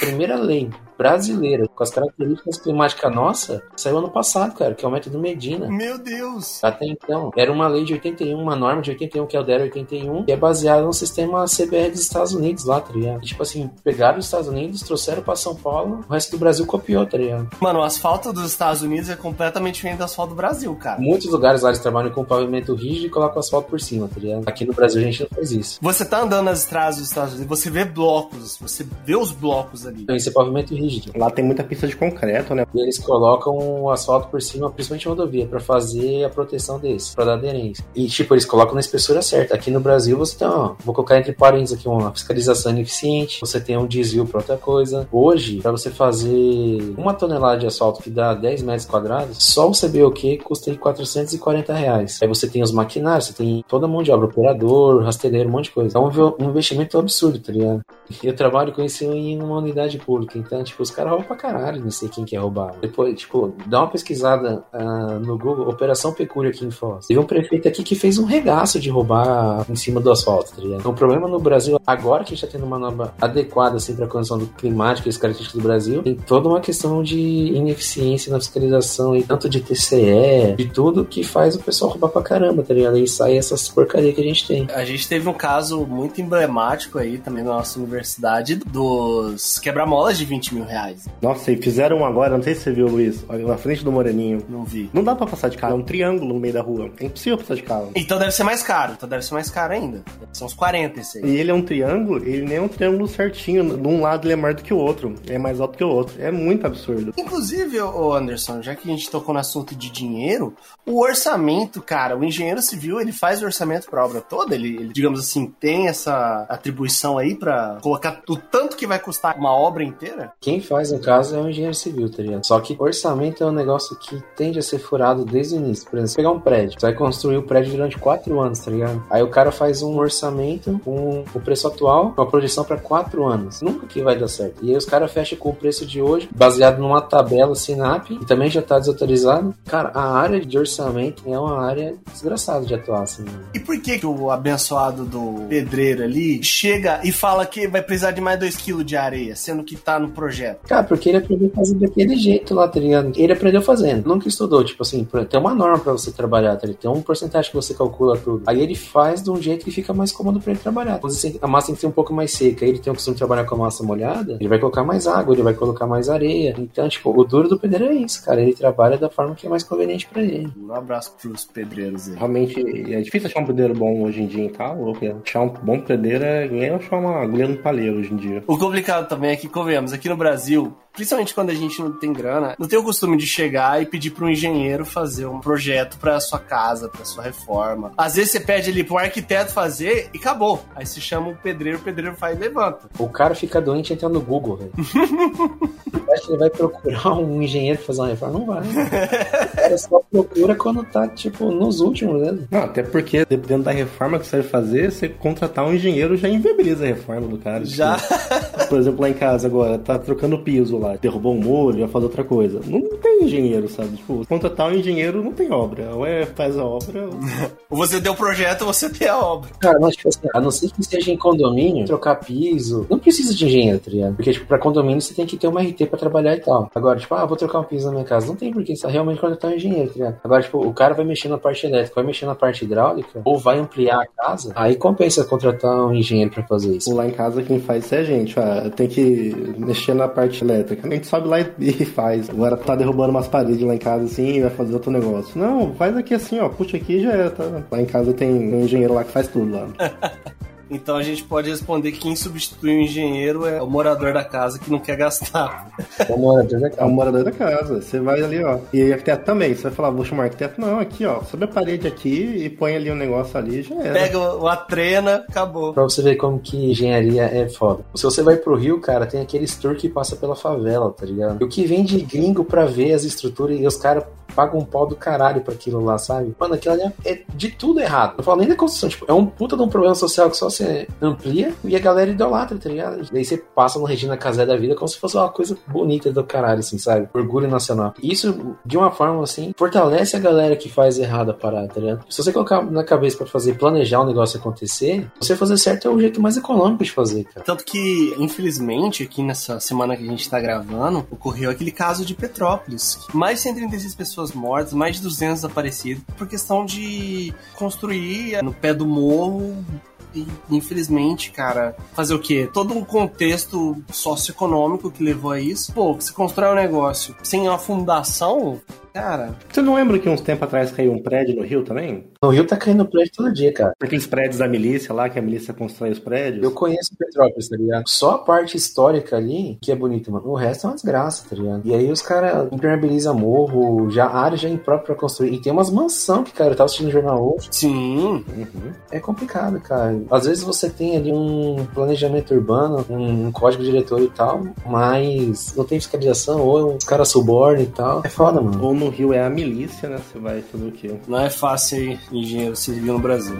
Primeira lei brasileira, com as características climáticas nossa, saiu ano passado, cara, que é o método Medina. Meu Deus! Até então, era uma lei de 81, uma norma de 81, que é o DER 81, que é baseada no sistema CBR dos Estados Unidos lá, tá ligado? E, tipo assim, pegaram os Estados Unidos, trouxeram pra São Paulo, o resto do Brasil copiou, tá ligado? Mano, o asfalto dos Estados Unidos é completamente diferente do asfalto do Brasil, cara. Muitos lugares lá eles trabalham com pavimento rígido e colocam asfalto por cima, tá ligado? Aqui no Brasil a gente não faz isso. Você tá andando nas estradas dos Estados Unidos, você vê blocos, você vê os blocos ali. Então, esse é pavimento rígido. Lá tem muita pista de concreto, né? E eles colocam o asfalto por cima, principalmente rodovia, para fazer a proteção desse, para dar aderência. E, tipo, eles colocam na espessura certa. Aqui no Brasil você tem, ó, vou colocar entre parênteses aqui uma fiscalização ineficiente, você tem um desvio para outra coisa. Hoje, para você fazer uma tonelada de asfalto que dá 10 metros quadrados, só o CBOQ custa aí 440 reais. Aí você tem os maquinários, você tem toda a mão de obra, operador, rastreiro, um monte de coisa. É um investimento absurdo, tá ligado? Eu trabalho com isso em uma unidade pública, então, tipo, os caras roubam pra caralho, não sei quem quer roubar. Depois, tipo, dá uma pesquisada uh, no Google, Operação Pecúria aqui em Foz. Teve um prefeito aqui que fez um regaço de roubar em cima do asfalto, tá ligado? Então, o problema no Brasil, agora que a gente tá tendo uma norma adequada, assim, pra condição do climático e as características do Brasil, tem toda uma questão de ineficiência na fiscalização, e tanto de TCE, de tudo que faz o pessoal roubar pra caramba, tá ligado? E sai essas porcarias que a gente tem. A gente teve um caso muito emblemático aí também na nossa universidade dos quebra-molas de 20 mil reais. Nossa, e fizeram um agora, não sei se você viu, Luiz, olha, na frente do Moreninho. Não vi. Não dá pra passar de carro, é um triângulo no meio da rua. É impossível passar de carro. Então deve ser mais caro. Então deve ser mais caro ainda. Deve ser uns 40 esse aí. E ele é um triângulo, ele nem é um triângulo certinho. De um lado ele é maior do que o outro. É mais alto que o outro. É muito absurdo. Inclusive, ô Anderson, já que a gente tocou no assunto de dinheiro, o orçamento, cara, o engenheiro civil, ele faz o orçamento pra obra toda? Ele, ele, digamos assim, tem essa atribuição aí pra colocar o tanto que vai custar uma obra inteira? Quem faz, no caso, é o engenheiro civil, tá ligado? Só que orçamento é um negócio que tende a ser furado desde o início. Por exemplo, pegar um prédio. Você vai construir o prédio durante quatro anos, tá ligado? Aí o cara faz um orçamento com o preço atual, com a projeção pra quatro anos. Nunca que vai dar certo. E aí os caras fecham com o preço de hoje, baseado numa tabela Sinap, e também já tá desautorizado. Cara, a área de orçamento é uma área desgraçada de atuar, assim. E por que, que o abençoado do pedreiro ali chega e fala que vai precisar de mais 2kg de areia, sendo que tá no projeto? Cara, porque ele aprendeu a fazer daquele jeito lá, tá ligado? Ele aprendeu fazendo, nunca estudou. Tipo assim, tem uma norma pra você trabalhar, tá ligado? Tem um porcentagem que você calcula tudo. Aí ele faz de um jeito que fica mais cômodo pra ele trabalhar. Quando você- a massa tem que ser um pouco mais seca, ele tem o costume de trabalhar com a massa molhada, ele vai colocar mais água, ele vai colocar mais areia. Então, tipo, o duro do pedreiro é isso, cara. Ele trabalha da forma que é mais conveniente pra ele. Um abraço pros pedreiros aí. Realmente é difícil achar um pedreiro bom hoje em dia, tá? louco. é. Achar um bom pedreiro é nem achar uma agulha no palheiro hoje em dia. O complicado também é que, convenhamos, aqui no Brasil, Brasil principalmente quando a gente não tem grana, não tem o costume de chegar e pedir para um engenheiro fazer um projeto para sua casa, para sua reforma. Às vezes você pede ali para um arquiteto fazer e acabou. Aí você chama o pedreiro, o pedreiro faz e levanta. O cara fica doente entra no Google, velho. Você acha que ele vai procurar um engenheiro pra fazer uma reforma? Não vai. O cara só procura quando tá, tipo, nos últimos, né? Não, até porque, dependendo da reforma que você vai fazer, você contratar um engenheiro já inviabiliza a reforma do cara. Já. Tipo, por exemplo, lá em casa agora, tá trocando piso lá, derrubou um muro, vai fazer outra coisa. Não tem engenheiro, sabe? Tipo, contratar um engenheiro não tem obra. Ou é faz a obra, ou... Você deu o projeto, ou você tem a obra. Cara, mas, tipo assim, a não ser que seja em condomínio, trocar piso, não precisa de engenheiro, tá ligado? Porque, tipo, pra condomínio você tem que ter uma RT pra trabalhar e tal. Agora, tipo, ah, vou trocar um piso na minha casa. Não tem porque você realmente contratar um engenheiro, tá ligado? Agora, tipo, o cara vai mexer na parte elétrica, vai mexer na parte hidráulica, ou vai ampliar a casa, aí compensa contratar um engenheiro pra fazer isso. Lá em casa quem faz isso é a gente, ó. Tem que mexer na parte elétrica. Gente sobe lá e, e faz. Agora tá derrubando umas paredes lá em casa assim e vai fazer outro negócio. Não, faz aqui assim, ó. Puxa aqui e já é, tá? Lá em casa tem um engenheiro lá que faz tudo lá. Então a gente pode responder que quem substitui o engenheiro é o morador da casa que não quer gastar. O morador da É o morador da casa. Você vai ali, ó. E arquiteto também. Você vai falar, vou chamar arquiteto. Não, aqui, ó. Sobe a parede aqui e põe ali um negócio ali já era. Pega o- a trena, acabou. Pra você ver como que engenharia é foda. Se você vai pro Rio, cara, tem aqueles tour que passa pela favela, tá ligado? E o que vem de gringo pra ver as estruturas e os caras pagam um pau do caralho pra aquilo lá, sabe? Mano, aquilo ali é de tudo errado. Não falo nem da construção, tipo, é um puta de um problema social que só você amplia e a galera idolatra, tá ligado? Daí você passa no Regina Casé da vida como se fosse uma coisa bonita do caralho, assim, sabe? Orgulho nacional. Isso, de uma forma assim, fortalece a galera que faz errado a parada, tá ligado? Se você colocar na cabeça pra fazer, planejar um negócio acontecer, você fazer certo é o jeito mais econômico de fazer, cara. Tanto que, infelizmente, aqui nessa semana que a gente tá gravando, ocorreu aquele caso de Petrópolis. Mais de 136 pessoas mortas, mais de 200 desaparecidos, por questão de construir no pé do morro. Infelizmente, cara, fazer o quê? Todo um contexto socioeconômico que levou a isso. Pô, você constrói um negócio sem uma fundação, cara, Você não lembra que uns tempos atrás caiu um prédio no Rio também? No Rio tá caindo prédio todo dia, cara. Aqueles prédios da milícia lá, que a milícia constrói os prédios. Eu conheço Petrópolis, tá ligado? Só a parte histórica ali que é bonita, mano. O resto é uma desgraça, tá ligado? E aí os caras impermeabilizam morro, já a área já é imprópria pra construir. E tem umas mansão que, cara, eu tava assistindo o jornal hoje. sim, Uhum. É complicado, cara. Às vezes você tem ali um planejamento urbano, um, código diretor e tal, mas não tem fiscalização, ou os caras subornam e tal. É foda, mano. Ou no Rio é a milícia, né? Você vai fazer o quê? não é fácil ser engenheiro civil no Brasil.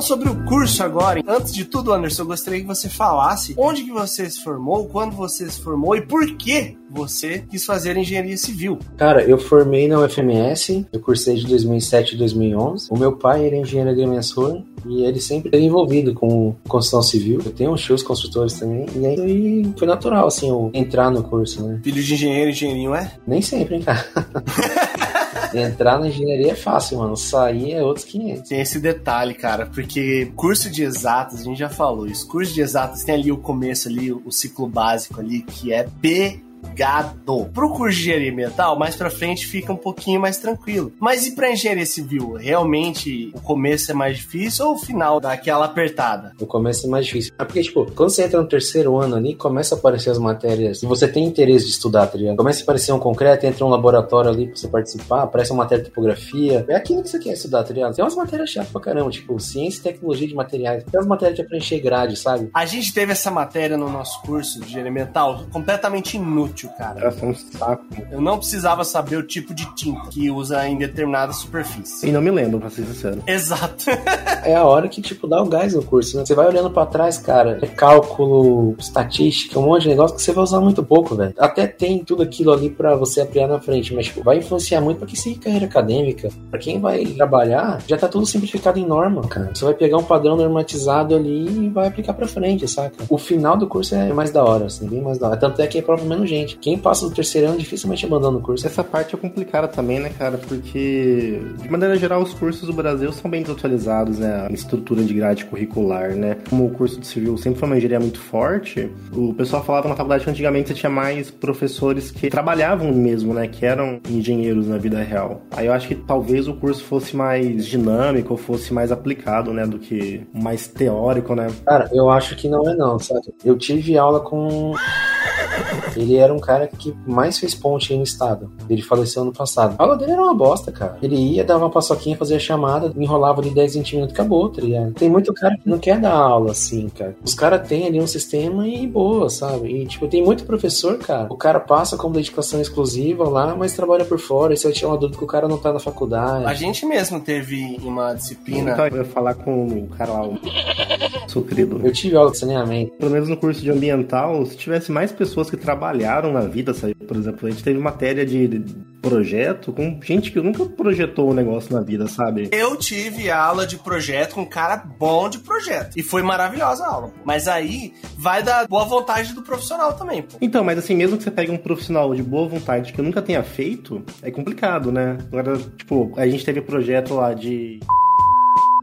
Falando sobre o curso agora, antes de tudo, Anderson, eu gostaria que você falasse onde que você se formou, quando você se formou e por que você quis fazer engenharia civil. Cara, eu formei na UFMS, eu cursei de 2007 a 2011. O meu pai era engenheiro agrimensor e ele sempre esteve envolvido com construção civil. Eu tenho uns tios construtores também, e aí foi natural, assim, eu entrar no curso, né? Filho de engenheiro, engenheirinho é? Nem sempre, hein, cara. Entrar na engenharia é fácil, mano. Sair é outros 500. Tem esse detalhe, cara, porque curso de exatas, a gente já falou isso, curso de exatas tem ali o começo ali, o ciclo básico ali, que é P gado. Pro curso de engenharia ambiental, mais pra frente fica um pouquinho mais tranquilo. Mas e pra engenharia civil? Realmente o começo é mais difícil ou o final dá aquela apertada? O começo é mais difícil. É porque, tipo, quando você entra no terceiro ano ali, começa a aparecer as matérias e você tem interesse de estudar, tá ligado? Começa a aparecer um concreto, entra um laboratório ali pra você participar, aparece uma matéria de topografia. É aquilo que você quer estudar, tá ligado? Tem umas matérias chatas pra caramba, tipo, ciência e tecnologia de materiais. Tem umas matérias é preencher grade, sabe? A gente teve essa matéria no nosso curso de engenharia ambiental completamente inútil, cara. Era só um saco. Eu não precisava saber o tipo de tinta que usa em determinada superfície. E não me lembro, pra ser sincero. Exato. É a hora que, tipo, dá o gás no curso, né? Você vai olhando pra trás, cara, é cálculo, estatística, um monte de negócio que você vai usar muito pouco, velho. Até tem tudo aquilo ali pra você aplicar na frente, mas, tipo, vai influenciar muito pra quem segue carreira acadêmica. Pra quem vai trabalhar, já tá tudo simplificado em norma, cara. Você vai pegar um padrão normatizado ali e vai aplicar pra frente, saca? O final do curso é mais da hora, assim, bem mais da hora. Tanto é que é prova menos gente. Quem passa do terceiro ano dificilmente abandona o curso. Essa parte é complicada também, né, cara? Porque, de maneira geral, os cursos do Brasil são bem desatualizados, né? A estrutura de grade curricular, né? Como o curso de civil sempre foi uma engenharia muito forte, o pessoal falava na faculdade que antigamente você tinha mais professores que trabalhavam mesmo, né? Que eram engenheiros na vida real. Aí eu acho que talvez o curso fosse mais dinâmico, fosse mais aplicado, né? Do que mais teórico, né? Cara, eu acho que não é não, sabe? Eu tive aula com. Ele era um cara que mais fez ponte aí no estado. Ele faleceu ano passado. A aula dele era uma bosta, cara. Ele ia, dava uma paçoquinha, fazia a chamada, enrolava de 10, 20 minutos, acabou, tá ligado? Tem muito cara que não quer dar aula assim, cara. Os caras têm ali um sistema e boa, sabe? E, tipo, tem muito professor, cara. O cara passa como dedicação exclusiva lá, mas trabalha por fora. E você vai tirar uma dúvida que o cara não tá na faculdade. A gente mesmo teve uma disciplina. Então eu ia falar com o cara lá, o sucrido. Eu tive aula de saneamento. Pelo menos no curso de ambiental, se tivesse mais pessoas que trabalharam na vida, sabe? Por exemplo, a gente teve matéria de projeto com gente que nunca projetou um negócio na vida, sabe? Eu tive aula de projeto com um cara bom de projeto. E foi maravilhosa a aula. Mas aí vai da boa vontade do profissional também, pô. Então, mas assim, mesmo que você pegue um profissional de boa vontade que nunca tenha feito, é complicado, né? Agora, tipo, a gente teve projeto lá de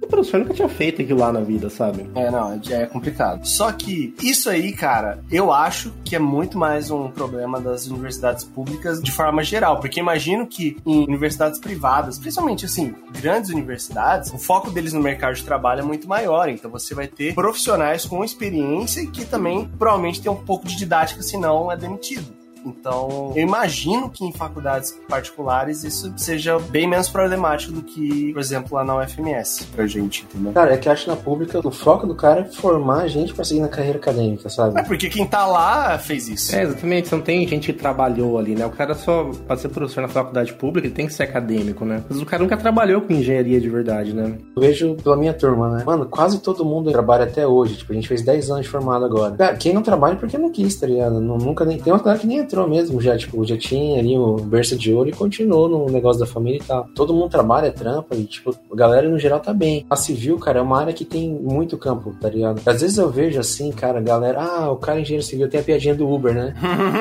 o professor nunca tinha feito aquilo lá na vida, sabe? É, não, é complicado. Só que isso aí, cara, eu acho que é muito mais um problema das universidades públicas de forma geral, porque imagino que em universidades privadas, principalmente assim, grandes universidades, o foco deles no mercado de trabalho é muito maior, então você vai ter profissionais com experiência e que também provavelmente tem um pouco de didática, senão é demitido. Então, eu imagino que em faculdades particulares isso seja bem menos problemático do que, por exemplo, lá na UFMS, pra gente, entendeu? Cara, é que acho que na pública o foco do cara é formar a gente pra seguir na carreira acadêmica, sabe? É porque quem tá lá fez isso. É, exatamente. Você não tem gente que trabalhou ali, né? O cara só, pra ser professor na faculdade pública, ele tem que ser acadêmico, né? Mas o cara nunca trabalhou com engenharia de verdade, né? Eu vejo pela minha turma, né? Mano, quase todo mundo trabalha até hoje. Tipo, a gente fez 10 anos de formado agora. Cara, quem não trabalha é porque não quis, tá ligado? Não, nunca nem. Tem uma galera que nem entrou mesmo já, tipo, já tinha ali o berço de ouro e continuou no negócio da família e tal. Todo mundo trabalha, trampa e, tipo, a galera no geral tá bem. A civil, cara, é uma área que tem muito campo, tá ligado? Às vezes eu vejo assim, cara, galera, ah, o cara é engenheiro civil tem a piadinha do Uber, né?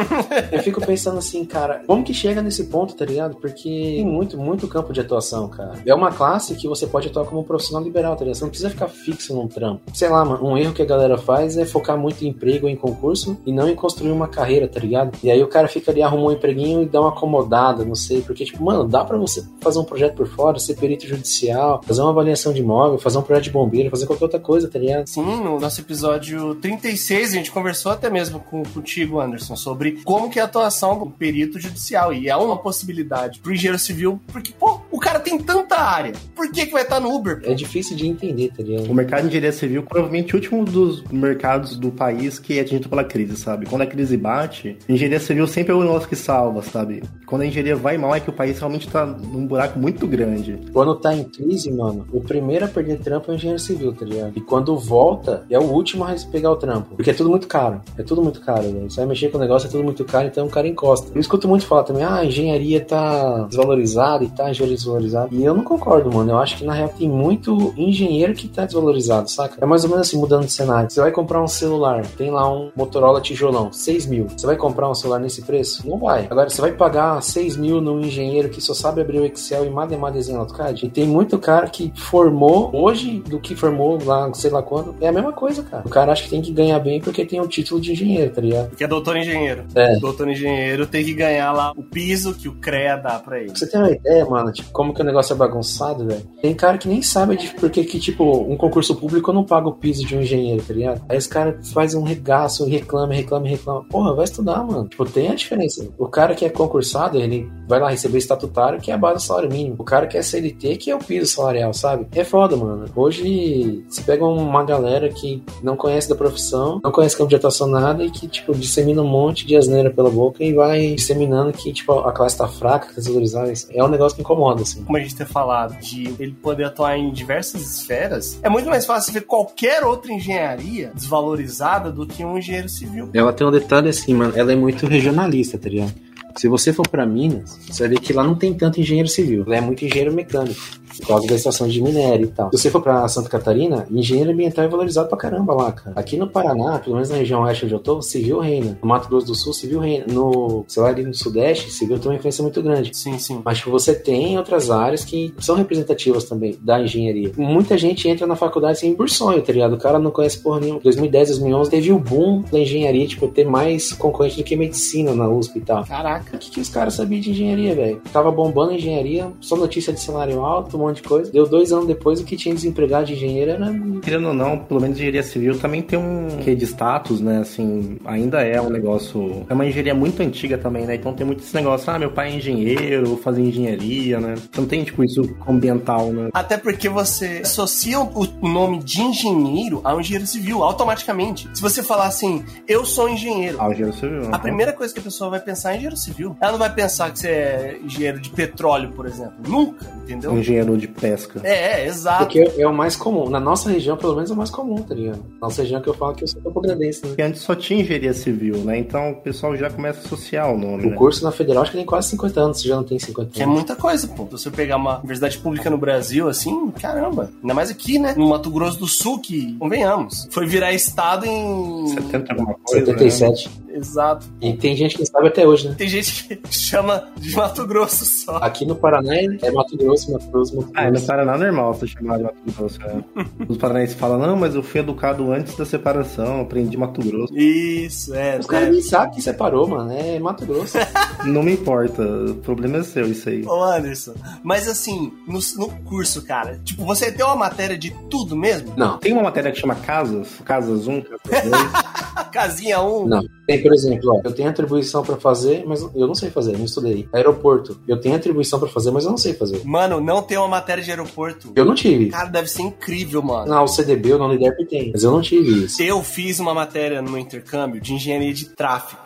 eu fico pensando assim, cara, como que chega nesse ponto, tá ligado? Porque tem muito, muito campo de atuação, cara. É uma classe que você pode atuar como profissional liberal, tá ligado? Você não precisa ficar fixo num trampo. Sei lá, mano, um erro que a galera faz é focar muito em emprego, em concurso e não em construir uma carreira, tá ligado? E aí o cara fica ali, arruma um empreguinho e dá uma acomodada, não sei, porque, tipo, mano, dá pra você fazer um projeto por fora, ser perito judicial, fazer uma avaliação de imóvel, fazer um projeto de bombeiro, fazer qualquer outra coisa, tá ligado? Sim, no nosso episódio 36 a gente conversou até mesmo com, contigo, Anderson, sobre como que é a atuação do perito judicial. E é uma possibilidade pro engenheiro civil, porque, pô, o cara tem tanta área. Por que, que vai estar no Uber? É difícil de entender, tá ligado? O mercado de engenharia civil provavelmente o último dos mercados do país que é atingido pela crise, sabe? Quando a crise bate, engenharia civil sempre é o negócio que salva, sabe? Quando a engenharia vai mal é que o país realmente tá num buraco muito grande. Quando tá em crise, mano, o primeiro a perder trampo é o engenheiro civil, tá ligado? E quando volta, é o último a pegar o trampo. Porque é tudo muito caro. É tudo muito caro, velho. Você vai mexer com o negócio, é tudo muito caro, então o cara encosta. Eu escuto muito falar também, ah, a engenharia tá desvalorizada e tá desvalorizada. E eu não concordo, mano. Eu acho que na real tem muito engenheiro que tá desvalorizado, saca? É mais ou menos assim, mudando de cenário. Você vai comprar um celular, tem lá um Motorola tijolão, 6 mil. Você vai comprar um celular celular nesse preço? Não vai. Agora, você vai pagar 6 mil num engenheiro que só sabe abrir o Excel e mademar desenhar AutoCAD? E tem muito cara que formou hoje do que formou lá, sei lá quando. É a mesma coisa, cara. O cara acha que tem que ganhar bem porque tem um título de engenheiro, tá ligado? Porque é doutor engenheiro. É. Doutor engenheiro tem que ganhar lá o piso que o CREA dá pra ele. Você ter uma ideia, mano, tipo, como que o negócio é bagunçado, velho. Tem cara que nem sabe de por que, tipo, um concurso público não paga o piso de um engenheiro, tá ligado? Aí os caras fazem um regaço, reclama, reclama, reclama. Porra, vai estudar, mano. Tipo, tem a diferença. O cara que é concursado, ele vai lá receber estatutário, que é a base do salário mínimo. O cara que é CLT, que é o piso salarial, sabe? É foda, mano. Hoje, você pega uma galera que não conhece da profissão, não conhece campo de atuação nada e que, tipo, dissemina um monte de asneira pela boca e vai disseminando que, tipo, a classe tá fraca, que tá desvalorizada. É um negócio que incomoda, assim. Como a gente ter falado, de ele poder atuar em diversas esferas, é muito mais fácil ver qualquer outra engenharia desvalorizada do que um engenheiro civil. Ela tem um detalhe assim, mano. Ela é muito regionalista, tá ligado? Se você for pra Minas, você vai ver que lá não tem tanto engenheiro civil. Lá é muito engenheiro mecânico. Por causa da estação de minério e tal. Se você for pra Santa Catarina, engenheiro ambiental é valorizado pra caramba lá, cara. Aqui no Paraná, pelo menos na região oeste onde eu tô, civil reina. No Mato Grosso do Sul, civil reina. No, sei lá, ali no Sudeste, civil tem uma influência muito grande. Sim, sim. Mas tipo, você tem outras áreas que são representativas também da engenharia. Muita gente entra na faculdade sem por sonho, tá ligado? O cara não conhece porra nenhuma. 2010, 2011 teve o boom da engenharia, tipo, ter mais concorrente do que medicina na USP e tal. Caraca. O que, que os caras sabiam de engenharia, velho? Tava bombando a engenharia, só notícia de salário alto, monte de coisa. Deu dois anos depois, o que tinha desempregado de engenheiro era. Querendo ou não, pelo menos engenharia civil também tem um quê de status, né? Assim, ainda é um negócio. É uma engenharia muito antiga também, né? Então tem muito esse negócio, ah, meu pai é engenheiro, vou fazer engenharia, né? Então tem, tipo, isso ambiental, né? Até porque você associa o nome de engenheiro ao engenheiro civil, automaticamente. Se você falar assim, eu sou engenheiro. Ah, engenheiro civil. A primeira coisa que a pessoa vai pensar é engenheiro civil. Ela não vai pensar que você é engenheiro de petróleo, por exemplo. Nunca, entendeu? Um de pesca. É, é, exato. Porque é o mais comum. Na nossa região, pelo menos, é o mais comum, tá ligado? Nossa região que eu falo que eu sou campo-grandense, né? Porque antes só tinha engenharia civil, né? Então o pessoal já começa a associar o nome, O né? curso na Federal acho que tem quase 50 anos, você já não tem 50 Que é anos. muita coisa, pô. Se você pegar uma universidade pública no Brasil, assim, caramba. Ainda mais aqui, né? No Mato Grosso do Sul, que, convenhamos, foi virar estado em. 70 alguma coisa, 77. Exato. E tem gente que sabe até hoje, né? Tem gente que chama de Mato Grosso só. Aqui no Paraná é Mato Grosso, Mato Grosso, Mato Ah, no. Paraná é normal você chamar de Mato Grosso. né? Os paranaenses falam, não, mas eu fui educado antes da separação, aprendi Mato Grosso. Isso, é. Os caras é. nem sabem que separou, mano. É Mato Grosso. Não me importa, o problema é seu, isso aí. Ô, Anderson, mas assim, no, no curso, cara, tipo, você tem uma matéria de tudo mesmo? não, Tem uma matéria que chama Casas, Casas 1, Casas 2. A casinha 1? não. Tem, por exemplo, ó, eu tenho atribuição pra fazer, mas eu não sei fazer, não estudei. Aeroporto, eu tenho atribuição pra fazer, mas eu não sei fazer. Mano, não tem uma matéria de aeroporto. Eu não tive. Cara, deve ser incrível, mano. Na UCDB ou na Uniderp tem, mas eu não tive isso. Eu fiz uma matéria no meu intercâmbio de engenharia de tráfego.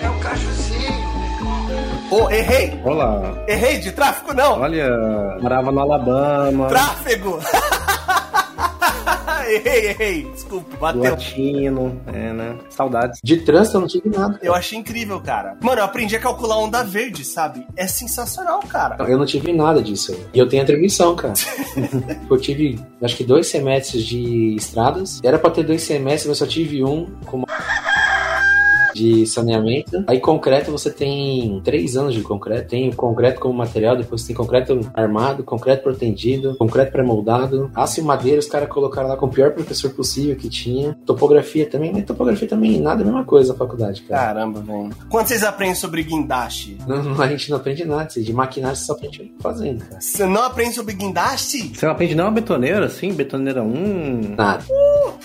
É o cajuzinho. Ô, errei! Olá. Errei de tráfego, não! Olha, morava no Alabama, Tráfego! errei, errei. Desculpa, do bateu. latino, é, né? Saudades. De trânsito eu não tive nada. Eu achei incrível, cara. Mano, eu aprendi a calcular onda verde, sabe? É sensacional, cara. Eu não tive nada disso aí. E eu tenho atribuição, cara. eu tive, acho que dois semestres de estradas. Era pra ter dois semestres, mas eu só tive um com uma de saneamento. Aí concreto você tem três anos de concreto. Tem o concreto como material, depois tem concreto armado, concreto protendido, concreto pré-moldado. Aço e madeira os caras colocaram lá com o pior professor possível que tinha. Topografia também, mas topografia também nada, a mesma coisa na faculdade, cara. Caramba, velho. Quando vocês aprendem sobre guindaste? Não, não, a gente não aprende nada. De maquinário você só aprende fazendo, cara. Você não aprende sobre guindaste? Você não aprende não a betoneira, assim? Betoneira 1? Nada.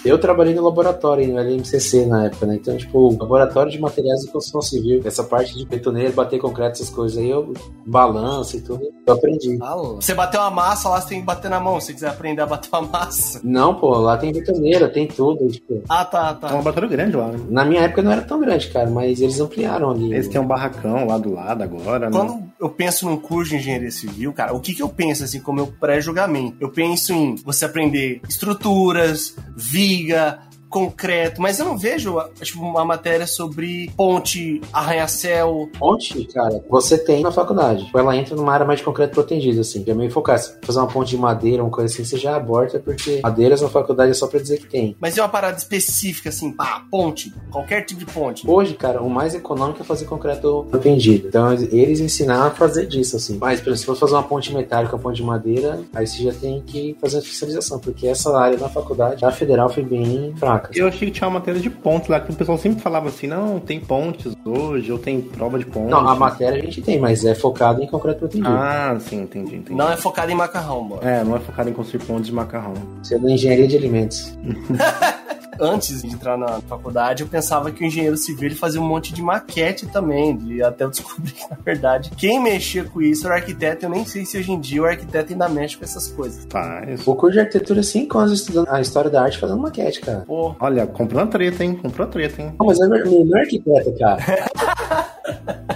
Eu trabalhei no laboratório, no LMCC na época, né? Então, tipo, laboratório de materiais de construção civil. Essa parte de betoneiro, bater concreto, essas coisas aí, eu balanço e tudo, eu aprendi. Você bateu uma massa, lá você tem que bater na mão. Se você quiser aprender a bater uma massa. Não, pô, lá tem betoneira, tem tudo, tipo... Ah, tá, É um tá. laboratório grande lá, né? Na minha época não era tão grande, cara, mas eles ampliaram ali. Eles têm um barracão lá do lado agora, né? Quando eu penso num curso de engenharia civil, cara, o que, que eu penso, assim, como meu pré-julgamento? Eu penso em você aprender estruturas, viga, concreto, mas eu não vejo tipo, uma matéria sobre ponte, arranha-céu. Ponte, cara, você tem na faculdade. Ela entra numa área mais de concreto protegido, assim. É meio focado. Se fazer uma ponte de madeira, uma coisa assim, você já aborta, porque madeiras na faculdade é só pra dizer que tem. Mas é uma parada específica, assim, pá, ponte, qualquer tipo de ponte. Hoje, cara, o mais econômico é fazer concreto protendido. Então, eles ensinaram a fazer disso, assim. Mas, por exemplo, se for fazer uma ponte metálica, uma ponte de madeira, aí você já tem que fazer a fiscalização, porque essa área na faculdade, a federal foi bem fraca. Eu achei que tinha uma matéria de ponte lá, que o pessoal sempre falava assim, não, tem pontes hoje, ou tem prova de ponte. Não, a matéria a gente tem, mas é focado em concreto protendido. Ah, sim, entendi, entendi. Não é focado em macarrão, mano. É, não é focado em construir pontes de macarrão. Você é da engenharia de alimentos. Antes de entrar na faculdade, eu pensava que o engenheiro civil ele fazia um monte de maquete também, de até eu descobrir que, na verdade, quem mexia com isso era o arquiteto. Eu nem sei se hoje em dia o arquiteto ainda mexe com essas coisas. Tá, O curso de arquitetura, cinco anos estudando a história da arte fazendo maquete, cara. Pô, Olha, comprou uma treta, hein? Comprou uma treta, hein? Não, mas é meu não é arquiteto, cara.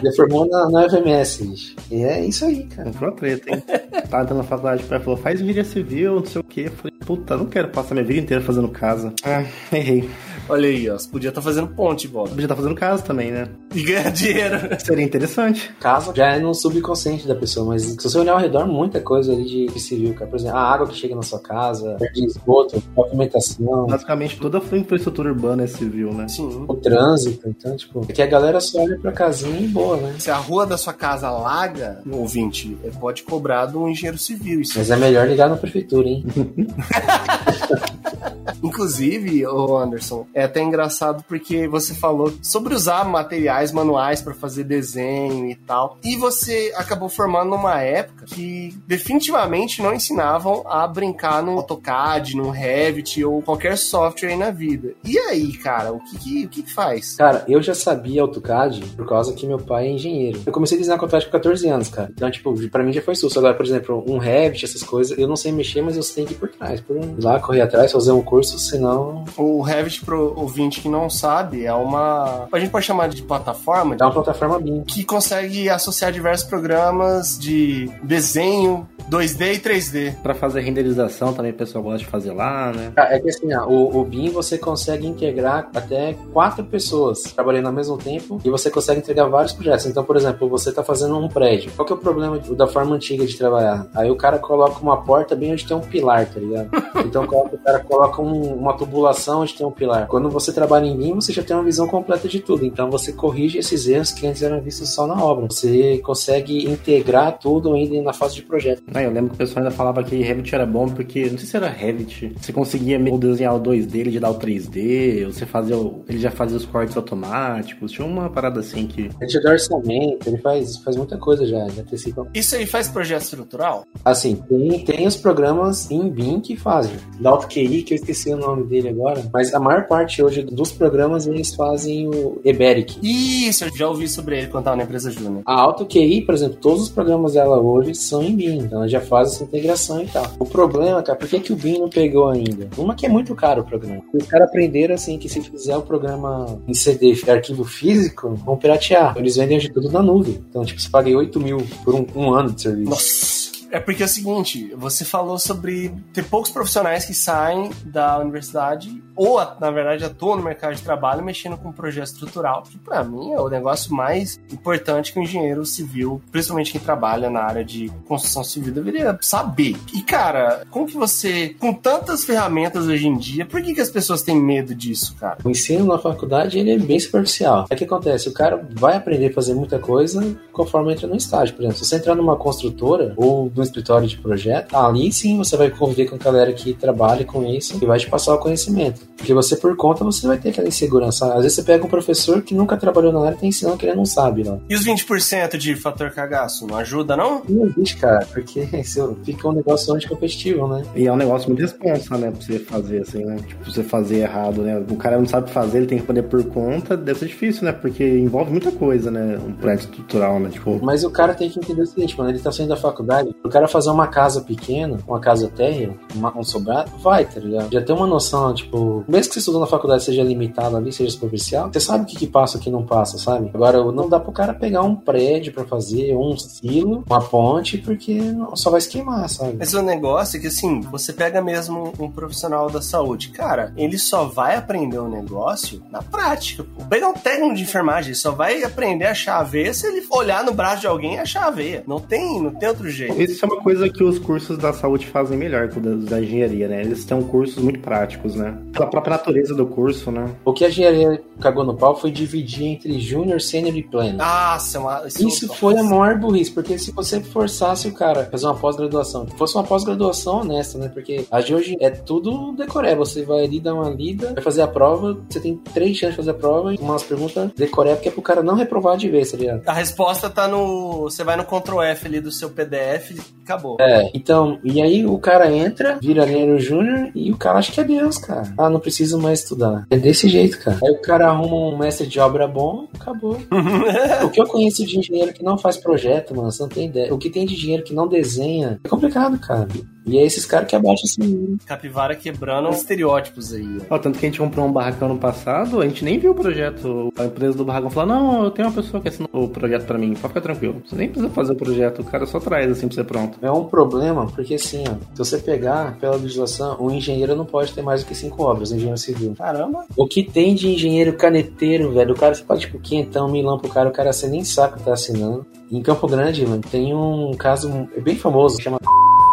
Ele formou na, na FMS, bicho. E é isso aí, cara. Comprou uma treta, hein? Tava entrando na faculdade, o pai falou, faz engenharia civil, não sei o quê. Eu falei, puta, não quero passar minha vida inteira fazendo casa. Ah, errei. olha aí, ó. Você podia estar fazendo ponte, Bob. Podia estar fazendo casa também, né? E ganhar dinheiro. Seria interessante. Casa já é no subconsciente da pessoa, mas se você olhar ao redor, muita coisa ali de civil, cara. Por exemplo, a água que chega na sua casa, de esgoto, pavimentação, Basicamente, toda a infraestrutura urbana é civil, né? Sim. o trânsito. Então, tipo, é que a galera só olha pra casinha e boa, né? Se a rua da sua casa alaga, ouvinte, é, pode cobrar do engenheiro civil. Isso Mas é melhor ligar na prefeitura, hein? Inclusive, ô Anderson, é até engraçado porque você falou sobre usar materiais manuais para fazer desenho e tal. E você acabou formando numa época que definitivamente não ensinavam a brincar no AutoCAD, no Revit ou qualquer software aí na vida. E aí, cara, o que que, o que, faz? Cara, eu já sabia AutoCAD por causa que meu pai é engenheiro. Eu comecei a desenhar AutoCAD com 14 anos, cara. Então, tipo, pra mim já foi susto. Agora, por exemplo, um Revit, essas coisas, eu não sei mexer, mas eu tenho que ir por trás. Por lá, correr atrás, fazer um curso, senão... O Revit, pro ouvinte que não sabe, é uma. A gente pode chamar de plataforma É uma plataforma BIM. que consegue associar diversos programas de desenho 2D e 3D. Pra fazer renderização também o pessoal gosta de fazer lá, né? Ah, É que assim, ó, o, o BIM você consegue integrar até quatro pessoas trabalhando ao mesmo tempo e você consegue entregar vários projetos. Então, por exemplo, você está fazendo um prédio. Qual que é o problema da forma antiga de trabalhar? Aí o cara coloca uma porta bem onde tem um pilar, tá ligado? Então o cara coloca um- uma tubulação onde tem um pilar. Quando você trabalha em BIM, você já tem uma visão completa de tudo. Então você corrige esses erros que antes eram vistos só na obra. Você consegue integrar tudo ainda na fase de projeto. Ah, eu lembro que o pessoal ainda falava que Revit era bom porque, não sei se era Revit, você conseguia ou desenhar o 2D, ele já dá o 3D, ou você fazia o, ele já fazia os cortes automáticos, tinha uma parada assim que... Ele te dá orçamento, ele faz, faz muita coisa já, já antecipa. Isso aí faz projeto estrutural? Assim, tem, tem os programas em BIM que fazem. Da AutoQI, que eu esqueci o nome dele agora, mas a maior parte hoje dos programas eles fazem o Eberic. Isso, eu já ouvi sobre ele quando tava na empresa Júnior. A AutoQI, por exemplo, todos os programas dela hoje são em BIM, então ela já faz essa integração e tal. O problema, cara, por que, que o BIM não pegou ainda? Uma que é muito caro o programa. Os caras aprenderam assim que se fizer o programa em CD, arquivo físico, vão piratear. Eles vendem de tudo na nuvem. Então, tipo, você paga 8 mil por um, um ano de serviço. Nossa! É porque é o seguinte, você falou sobre ter poucos profissionais que saem da universidade ou, na verdade, atuam no mercado de trabalho mexendo com projeto estrutural, que pra mim é o negócio mais importante que o engenheiro civil, principalmente quem trabalha na área de construção civil, deveria saber. E, cara, como que você, com tantas ferramentas hoje em dia, por que, que as pessoas têm medo disso, cara? O ensino na faculdade ele é bem superficial. É que acontece, o cara vai aprender a fazer muita coisa conforme entra no estágio. Por exemplo, se você entrar numa construtora ou num escritório de projeto, ali sim você vai conviver com a galera que trabalha com isso e vai te passar o conhecimento. Porque você, por conta, você vai ter aquela insegurança. Às vezes você pega um professor que nunca trabalhou na área e tá ensinando que ele não sabe, não. E os 20% de fator cagaço, não ajuda, não? Não existe, cara, porque isso fica um negócio anticompetitivo, né? E é um negócio muito responsa, né, pra você fazer assim, né? Tipo, você fazer errado, né? O cara não sabe fazer, ele tem que fazer por conta, deve ser difícil, né? Porque envolve muita coisa, né? Um prédio estrutural, né? Tipo, Mas o cara tem que entender o seguinte, quando ele tá saindo da faculdade, cara fazer uma casa pequena, uma casa térrea, uma- um sobrado, vai, tá ligado? Já tem uma noção, tipo, mesmo que você estudou na faculdade seja limitado ali, seja superficial, você sabe o que, que passa e o que não passa, sabe? Agora, não dá pro cara pegar um prédio pra fazer, um silo, uma ponte, porque não- só vai se queimar, sabe? Mas o negócio é que, assim, você pega mesmo um profissional da saúde. Cara, ele só vai aprender o negócio na prática. Pô. Pegar um técnico de enfermagem, ele só vai aprender a achar a veia se ele olhar no braço de alguém e achar a veia. Não tem, não tem outro jeito. Isso é uma coisa que os cursos da saúde fazem melhor que os da engenharia, né? Eles têm cursos muito práticos, né? Pela própria natureza do curso, né? O que a engenharia cagou no pau foi dividir entre júnior, sênior e pleno. Nossa, é uma, isso, Isso foi a maior burrice, porque se você forçasse o cara a fazer uma pós-graduação, fosse uma pós-graduação honesta, né? Porque a de hoje é tudo decoré. Você vai ali dar uma lida, vai fazer a prova, você tem três chances de fazer a prova, e umas perguntas decoré, porque é pro cara não reprovar de vez, tá ligado? A resposta tá no. Você vai no Ctrl F ali do seu PDF acabou. É, então, e aí o cara entra, vira engenheiro júnior e o cara acha que é Deus, cara. Ah, não preciso mais estudar. É desse jeito, cara. Aí o cara arruma um mestre de obra bom, acabou. o que eu conheço de engenheiro que não faz projeto, mano, você não tem ideia. O que tem de engenheiro que não desenha é complicado, cara. E é esses caras que abaixam assim. Capivara quebrando os estereótipos aí. ó. Ó, tanto que a gente comprou um barracão no passado, a gente nem viu o projeto. A empresa do barracão falou: Não, eu tenho uma pessoa que assinou o projeto pra mim, pode ficar tranquilo. Você nem precisa fazer o projeto, o cara só traz assim pra ser pronto. É um problema, porque assim, ó, se você pegar pela legislação, o engenheiro não pode ter mais do que cinco obras, o engenheiro civil. Caramba. O que tem de engenheiro caneteiro, velho? O cara você pode, tipo, quentão, milão pro cara, o cara você nem sabe o que tá assinando. Em Campo Grande, mano, tem um caso bem famoso, chama.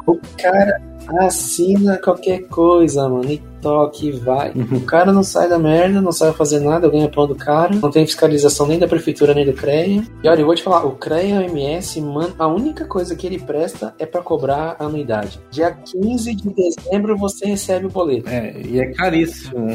O cara assina qualquer coisa, mano, e toque, vai. O cara não sai da merda, não sabe fazer nada, ganha pão do cara, não tem fiscalização nem da prefeitura nem do CREA. E olha, eu vou te falar, o CREA OMS, mano, a única coisa que ele presta é pra cobrar a anuidade. Dia 15 de dezembro você recebe o boleto. É, e é caríssimo.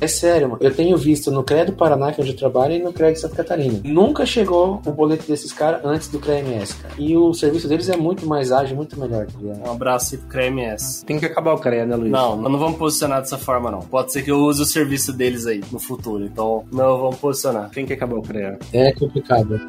É sério, mano. Eu tenho visto no CREA do Paraná, que é onde eu trabalho, e no CREA de Santa Catarina. Nunca chegou o boleto desses caras antes do CREA MS, cara. E o serviço deles é muito mais ágil, muito melhor, tá? Um abraço aí pro CREMS. Tem que acabar o CREA, né, Luiz? Não, nós não vamos posicionar dessa forma, não. Pode ser que eu use o serviço deles aí no futuro. Então, não vamos posicionar. Tem que acabar o CREA. É complicado.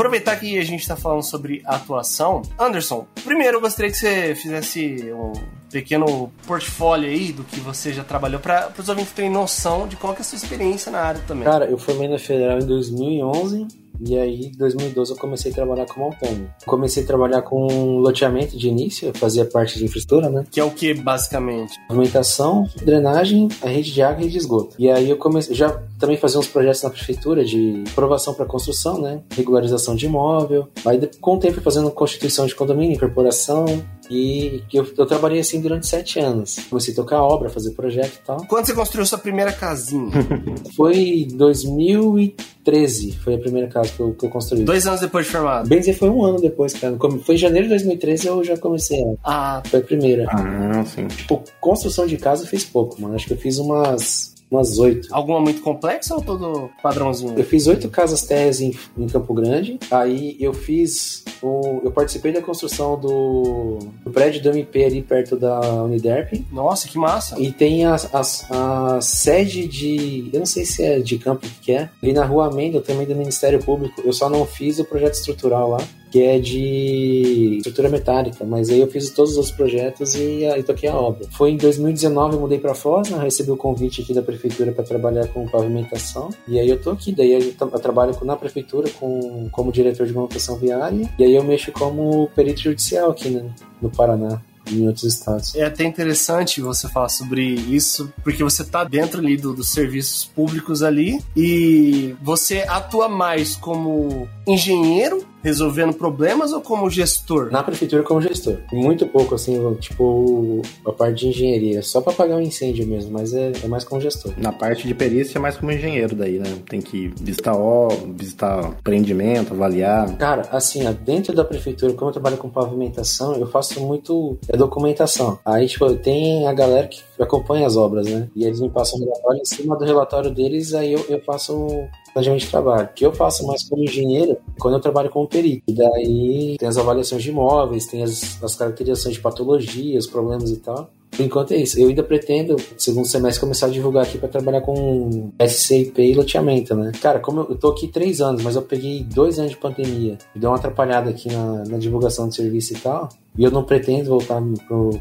Aproveitar que a gente tá falando sobre atuação, Anderson, primeiro eu gostaria que você fizesse um pequeno portfólio aí do que você já trabalhou para os ouvintes terem noção de qual que é a sua experiência na área também. Cara, eu formei na Federal em 2011 e aí em 2012 eu comecei a trabalhar como autônomo. Comecei a trabalhar com loteamento de início, eu fazia parte de infraestrutura, né? Que é o que, basicamente? Pavimentação, drenagem, a rede de água e rede de esgoto. E aí eu comecei, já também fazia uns projetos na prefeitura de aprovação para construção, né? Regularização de imóvel. Aí com o tempo fazendo constituição de condomínio, incorporação. E eu, eu trabalhei assim durante sete anos. Comecei a tocar obra, fazer projeto e tal. Quando você construiu sua primeira casinha? Foi 2013, foi a primeira casa que eu, que eu construí. Dois anos depois de formado. Bem dizer, foi um ano depois, cara. Foi em janeiro de 2013 eu já comecei ela. Ah, Foi a primeira. Ah, sim. Tipo, construção de casa eu fiz pouco, mano. Acho que eu fiz umas umas oito. alguma muito complexa ou todo padrãozinho? Eu fiz oito casas térreas em, em Campo Grande. Aí eu fiz. O, eu participei da construção do, do prédio do MP ali perto da Uniderp. Nossa, que massa. E tem a, a, a sede de. Eu não sei se é de campo que é. Ali na rua Amenda, também do Ministério Público. Eu só não fiz o projeto estrutural lá, que é de estrutura metálica. Mas aí eu fiz todos os projetos e, e toquei a obra. Foi em 2019 eu mudei pra Foz, né? Recebi o convite aqui da prefeitura para trabalhar com pavimentação. E aí eu tô aqui. Daí eu, eu trabalho na prefeitura com, como diretor de manutenção viária. E aí eu mexo como perito judicial aqui né, no Paraná. Em outros estados. É até interessante você falar sobre isso, porque você tá dentro ali do- dos serviços públicos ali e você atua mais como engenheiro resolvendo problemas ou como gestor? Na prefeitura como gestor. Muito pouco, assim, tipo, a parte de engenharia. Só pra apagar um incêndio mesmo, mas é, é mais como gestor. Na parte de perícia é mais como engenheiro daí, né? Tem que visitar ó, visitar empreendimento, avaliar. Cara, assim, ó, dentro da prefeitura, como eu trabalho com pavimentação, eu faço muito é, documentação. Aí, tipo, tem a galera que acompanha as obras, né? E eles me passam um relatório, em cima do relatório deles, aí eu, eu faço planejamento de trabalho. O que eu faço mais como engenheiro, quando eu trabalho com perito. E daí tem as avaliações de imóveis, tem as, as caracterizações de patologias, problemas e tal. Por enquanto é isso. Eu ainda pretendo, segundo semestre, começar a divulgar aqui para trabalhar com SCIP e loteamento, né? Cara, como eu, tô aqui três anos, mas eu peguei dois anos de pandemia. Me deu uma atrapalhada aqui na, na divulgação do serviço e tal. E eu não pretendo voltar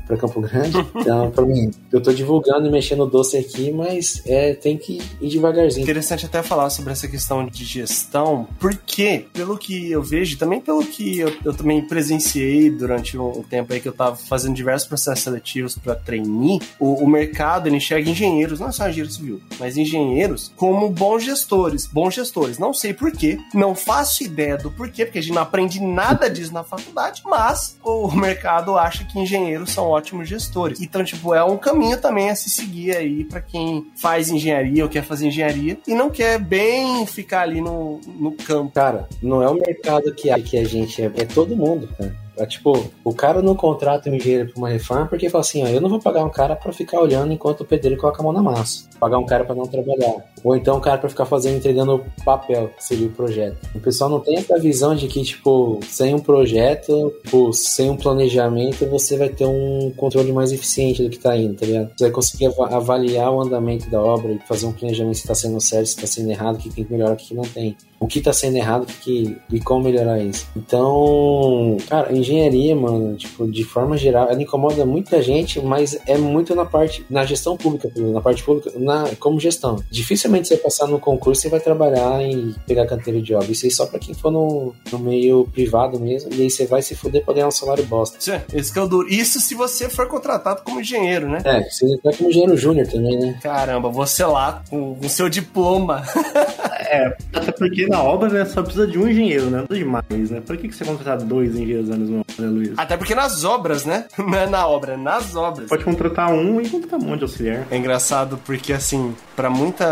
para Campo Grande. Então, para mim, eu tô divulgando e mexendo doce aqui, mas é, tem que ir devagarzinho. Interessante até falar sobre essa questão de gestão, porque, pelo que eu vejo, também pelo que eu, eu também presenciei durante um, tempo aí que eu tava fazendo diversos processos seletivos para trainee, o, o mercado ele enxerga engenheiros, não só engenheiro civil, mas engenheiros como bons gestores. Bons gestores. Não sei porquê, não faço ideia do porquê, porque a gente não aprende nada disso na faculdade, mas o mercado acha que engenheiros são ótimos gestores. Então, tipo, é um caminho também a se seguir aí para quem faz engenharia ou quer fazer engenharia e não quer bem ficar ali no, no campo. Cara, não é o mercado que que a gente é, é todo mundo, cara. É, tipo, o cara não contrata um engenheiro pra uma reforma porque fala assim, ó, eu não vou pagar um cara para ficar olhando enquanto o pedreiro coloca a mão na massa. Pagar um cara para não trabalhar. Ou então um cara para ficar fazendo, entregando papel, que seria o projeto. O pessoal não tem essa visão de que, tipo, sem um projeto, tipo, sem um planejamento, você vai ter um controle mais eficiente do que tá indo, tá ligado? Você vai conseguir avaliar o andamento da obra e fazer um planejamento se tá sendo certo, se tá sendo errado, o que tem que melhorar, o que não tem o que tá sendo errado que, e como melhorar isso. Então, cara, engenharia, mano, tipo, de forma geral, ela incomoda muita gente, mas é muito na parte, na gestão pública, na parte pública, na, como gestão. Dificilmente você passar no concurso e vai trabalhar e pegar canteiro de obra. Isso aí só pra quem for no, no meio privado mesmo, e aí você vai se fuder pra ganhar um salário bosta. Esse que é o duro. Isso se você for contratado como engenheiro, né? É, você tá como engenheiro júnior também, né? Caramba, você lá, com o seu diploma. é, até porque na obra, né, só precisa de um engenheiro, né? Não demais, né? Por que, que você contratar dois engenheiros na mesma obra, né, Luiz? Até porque nas obras, né? Não é na obra, é nas obras. Pode contratar um e contratar um monte de auxiliar. É engraçado porque, assim, para muitos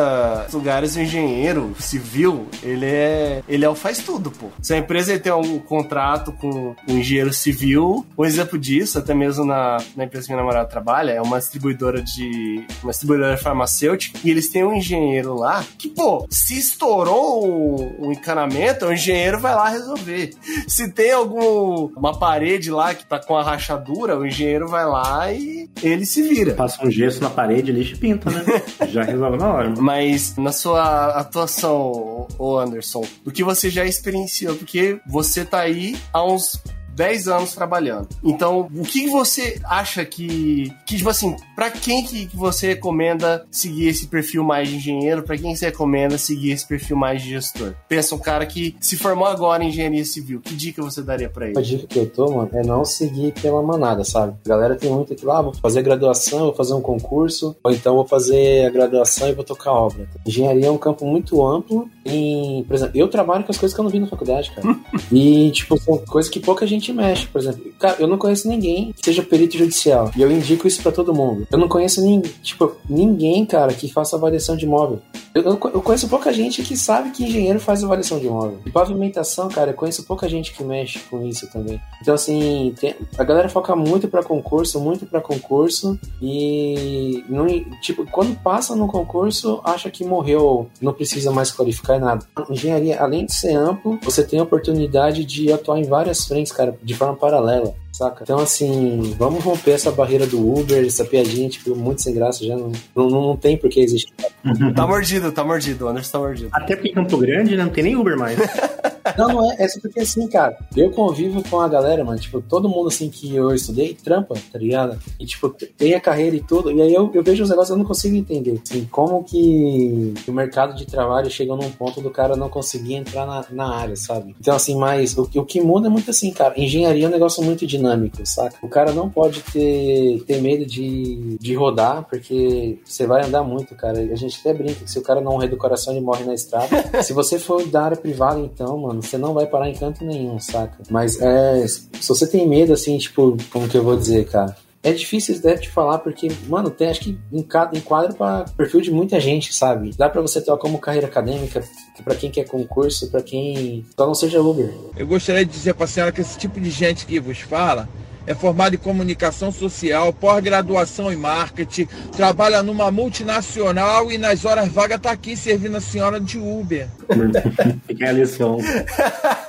lugares o engenheiro civil, ele é ele é o faz tudo, pô. Se a empresa tem um contrato com um engenheiro civil, um exemplo disso, até mesmo na, na empresa que minha namorada trabalha, é uma distribuidora de uma distribuidora farmacêutica, e eles têm um engenheiro lá que, pô, se estourou o, o encanamento, o engenheiro vai lá resolver. Se tem algum uma parede lá que tá com a rachadura, o engenheiro vai lá e ele se vira. Passa um gesso na parede, lixa e pinta, né? Já resolve na hora. Mas na sua atuação, o Anderson, do que você já experienciou, porque você tá aí há uns 10 anos trabalhando. Então, o que você acha que, que tipo assim, para quem que você recomenda seguir esse perfil mais de engenheiro? Para quem você recomenda seguir esse perfil mais de gestor? Pensa um cara que se formou agora em engenharia civil, que dica você daria para ele? A dica que eu tô, mano, é não seguir pela manada, sabe? A galera tem muito aqui lá, ah, vou fazer graduação, vou fazer um concurso, ou então vou fazer a graduação e vou tocar obra. Engenharia é um campo muito amplo em, por exemplo, eu trabalho com as coisas que eu não vi na faculdade, cara. e, tipo, são coisas que pouca gente mexe, por exemplo. Cara, eu não conheço ninguém que seja perito judicial. E eu indico isso para todo mundo. Eu não conheço ninguém, tipo, ninguém, cara, que faça avaliação de imóvel. Eu, eu, conheço pouca gente que sabe que engenheiro faz avaliação de imóvel. E pavimentação, cara, eu conheço pouca gente que mexe com isso também. Então, assim, tem, a galera foca muito para concurso, muito para concurso. E, não, tipo, quando passa no concurso, acha que morreu, não precisa mais qualificar nada. Engenharia, além de ser amplo, você tem a oportunidade de atuar em várias frentes, cara, de forma paralela saca? Então, assim, vamos romper essa barreira do Uber, essa piadinha, tipo, muito sem graça, já não, não, não tem por que existir. Tá mordido, tá mordido, o Anderson tá mordido. Até porque em Campo Grande né, não tem nem Uber mais. Não, não é. É só porque assim, cara, eu convivo com a galera, mano. Tipo, todo mundo assim que eu estudei, trampa, tá ligado? E, tipo, tem a carreira e tudo. E aí eu, eu vejo os negócios e eu não consigo entender. Assim, como que o mercado de trabalho chegou num ponto do cara não conseguir entrar na, na área, sabe? Então, assim, mas o, o que muda é muito assim, cara. Engenharia é um negócio muito dinâmico, saca? O cara não pode ter, ter medo de, de rodar, porque você vai andar muito, cara. A gente até brinca que se o cara não morrer do coração, ele morre na estrada. se você for da área privada, então, mano, você não vai parar em canto nenhum, saca? Mas é. Se você tem medo, assim, tipo, como que eu vou dizer, cara? É difícil até de falar porque, mano, tem acho que enquadra para perfil de muita gente, sabe? Dá para você ter como carreira acadêmica, para quem quer concurso, para quem só não seja Uber. Eu gostaria de dizer para senhora que esse tipo de gente que vos fala é formado em comunicação social, pós-graduação em marketing, trabalha numa multinacional e nas horas vagas tá aqui servindo a senhora de Uber. Fica a lição.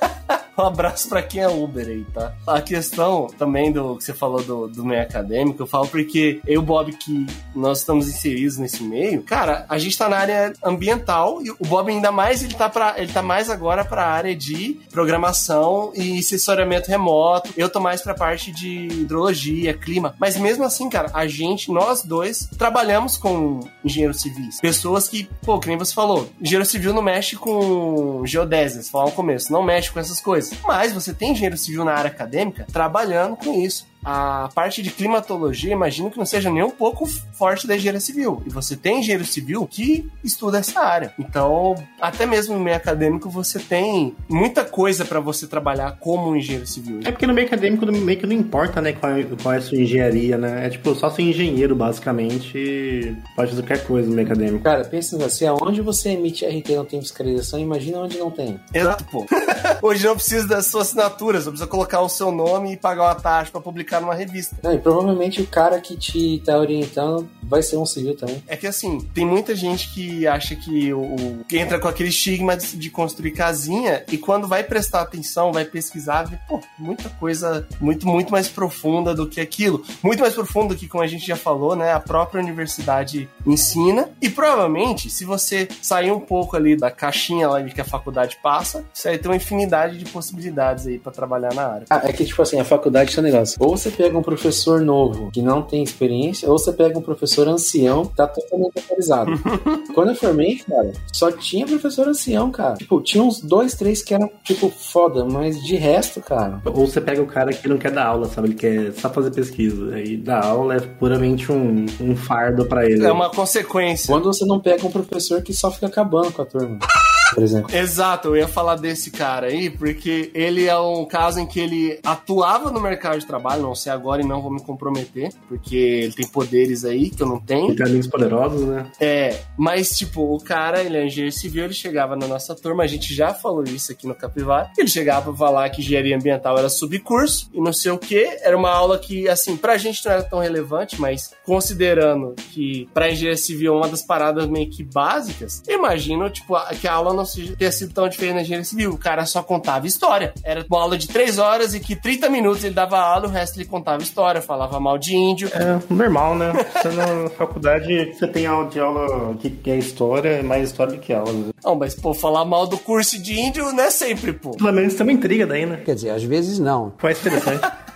Um abraço pra quem é Uber aí, tá? A questão também do que você falou do, do meio acadêmico, eu falo porque eu Bob, que nós estamos inseridos nesse meio, cara, a gente tá na área ambiental e o Bob ainda mais, ele tá, pra, ele tá mais agora pra área de programação e sensoriamento remoto. Eu tô mais pra parte de hidrologia, clima. Mas mesmo assim, cara, a gente, nós dois, trabalhamos com engenheiros civis. Pessoas que, pô, que nem você falou, engenheiro civil não mexe com geodésias, falar no começo, não mexe com essas coisas. Mas você tem engenheiro civil na área acadêmica trabalhando com isso a parte de climatologia, imagino que não seja nem um pouco forte da engenharia civil. E você tem engenheiro civil que estuda essa área. Então, até mesmo no meio acadêmico, você tem muita coisa para você trabalhar como engenheiro civil. É porque no meio acadêmico meio que não importa, né, qual é, qual é a sua engenharia, né? É tipo, só ser engenheiro, basicamente, pode fazer qualquer coisa no meio acadêmico. Cara, pensa assim, aonde você emite RT não tem fiscalização, imagina onde não tem. Exato, pô. Hoje não precisa das suas assinaturas, precisa colocar o seu nome e pagar uma taxa para publicar publicar numa revista. Não, e provavelmente o cara que te tá orientando vai ser um civil também. É que assim, tem muita gente que acha que o, que entra com aquele estigma de, de, construir casinha e quando vai prestar atenção, vai pesquisar, vê, pô, muita coisa muito, muito mais profunda do que aquilo. Muito mais profundo que, como a gente já falou, né, a própria universidade ensina. E provavelmente, se você sair um pouco ali da caixinha lá de que a faculdade passa, você vai ter uma infinidade de possibilidades aí para trabalhar na área. Ah, é que tipo assim, a faculdade é um negócio. Ou você pega um professor novo que não tem experiência, ou você pega um professor ancião que tá totalmente atualizado. Quando eu formei, cara, só tinha professor ancião, cara. Tipo, tinha uns dois, três que eram, tipo, foda, mas de resto, cara. Ou você pega o cara que não quer dar aula, sabe? Ele quer só fazer pesquisa. Aí dar aula é puramente um, um fardo para ele. É uma consequência. Quando você não pega um professor que só fica acabando com a turma por exemplo. Exato, eu ia falar desse cara aí, porque ele é um caso em que ele atuava no mercado de trabalho, não sei agora e não vou me comprometer, porque ele tem poderes aí que eu não tenho. Tem amigos poderosos, né? É, mas tipo, o cara, ele é engenheiro civil, ele chegava na nossa turma, a gente já falou isso aqui no Capivara, ele chegava pra falar que engenharia ambiental era subcurso e não sei o que, era uma aula que, assim, pra gente não era tão relevante, mas considerando que pra engenharia civil é uma das paradas meio que básicas, imagino, tipo, que a aula não ter sido tão diferente na engenharia civil. O cara só contava história. Era uma aula de três horas e que 30 minutos ele dava aula, o resto ele contava história, falava mal de índio. É normal, né? Você na faculdade você tem aula de aula que é história, é mais história do que aula. Não, mas pô, falar mal do curso de índio não é sempre, pô. Pelo menos tem uma intriga daí, né? Quer dizer, às vezes não. Faz interessante.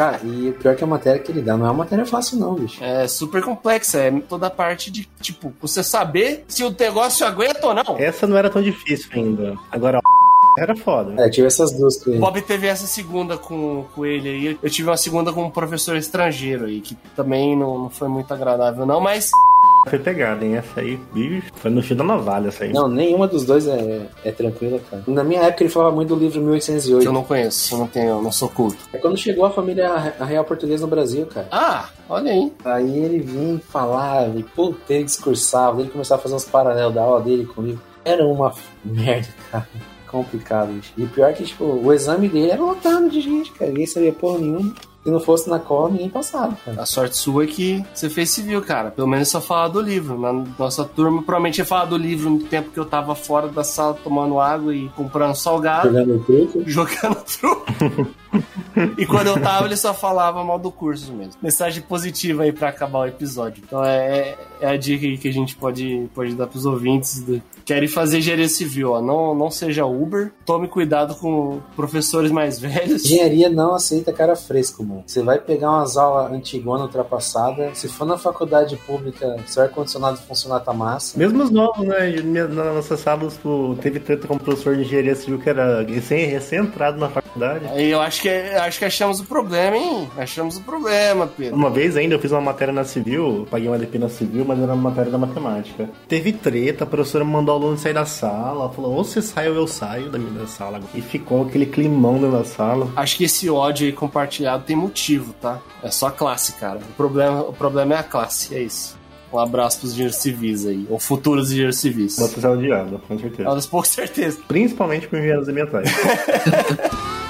Cara, e pior que a matéria que ele dá não é uma matéria fácil, não, bicho. É super complexa. É toda a parte de, tipo, você saber se o negócio aguenta ou não. Essa não era tão difícil ainda. Agora, era foda. É, tive essas duas com ele. Bob teve essa segunda com, com ele aí. Eu tive uma segunda com um professor estrangeiro aí, que também não, não foi muito agradável, não, mas. Foi pegada, hein? Essa aí, bicho, foi no fio da navalha essa aí. Não, nenhuma dos dois é, é tranquila, cara. Na minha época ele falava muito do livro 1808. Que eu não conheço, eu não tenho, eu não sou culto. É quando chegou a família a real portuguesa no Brasil, cara. Ah, olha aí. Aí ele vinha e falava, e puta, ele discursava, ele começava a fazer uns paralelos da aula dele com o livro. Era uma merda, cara complicado, gente. E pior que, tipo, o exame dele era lotado de gente, cara. Ninguém sabia porra nenhuma. Se não fosse na cola, ninguém passava, cara. A sorte sua é que você fez civil, cara. Pelo menos só falar do livro. Na nossa turma, provavelmente ia falar do livro no tempo que eu tava fora da sala tomando água e comprando salgado. Jogando truco. Jogando truco. E quando eu tava, ele só falava mal do curso mesmo. Mensagem positiva aí pra acabar o episódio. Então é, é a dica aí que a gente pode, pode dar pros ouvintes do, querem fazer engenharia civil, ó. Não, não seja Uber. Tome cuidado com professores mais velhos. Engenharia não aceita cara fresco, mano. Você vai pegar umas aulas antigona, ultrapassada. Se for na faculdade pública, seu ar-condicionado funcionar tá massa. Mesmo os novos, né? Na nossa sala, teve treta com um professor de engenharia civil que era recém-entrado na faculdade. Aí eu acho que, acho que achamos o problema, hein? Achamos o problema, Pedro. Uma vez ainda eu fiz uma matéria na civil, paguei uma DP na civil, mas era uma matéria da matemática. Teve treta, a professora mandou o aluno sair da sala, falou, ou você sai ou eu saio da minha sala. E ficou aquele climão dentro da sala. Acho que esse ódio aí compartilhado tem motivo, tá? É só a classe, cara. O problema, o problema é a classe, é isso. Um abraço pros engenheiros civis aí, ou futuros engenheiros civis. Vou precisar odiado, com certeza. Das poucas certezas. Principalmente com engenheiros ambientais.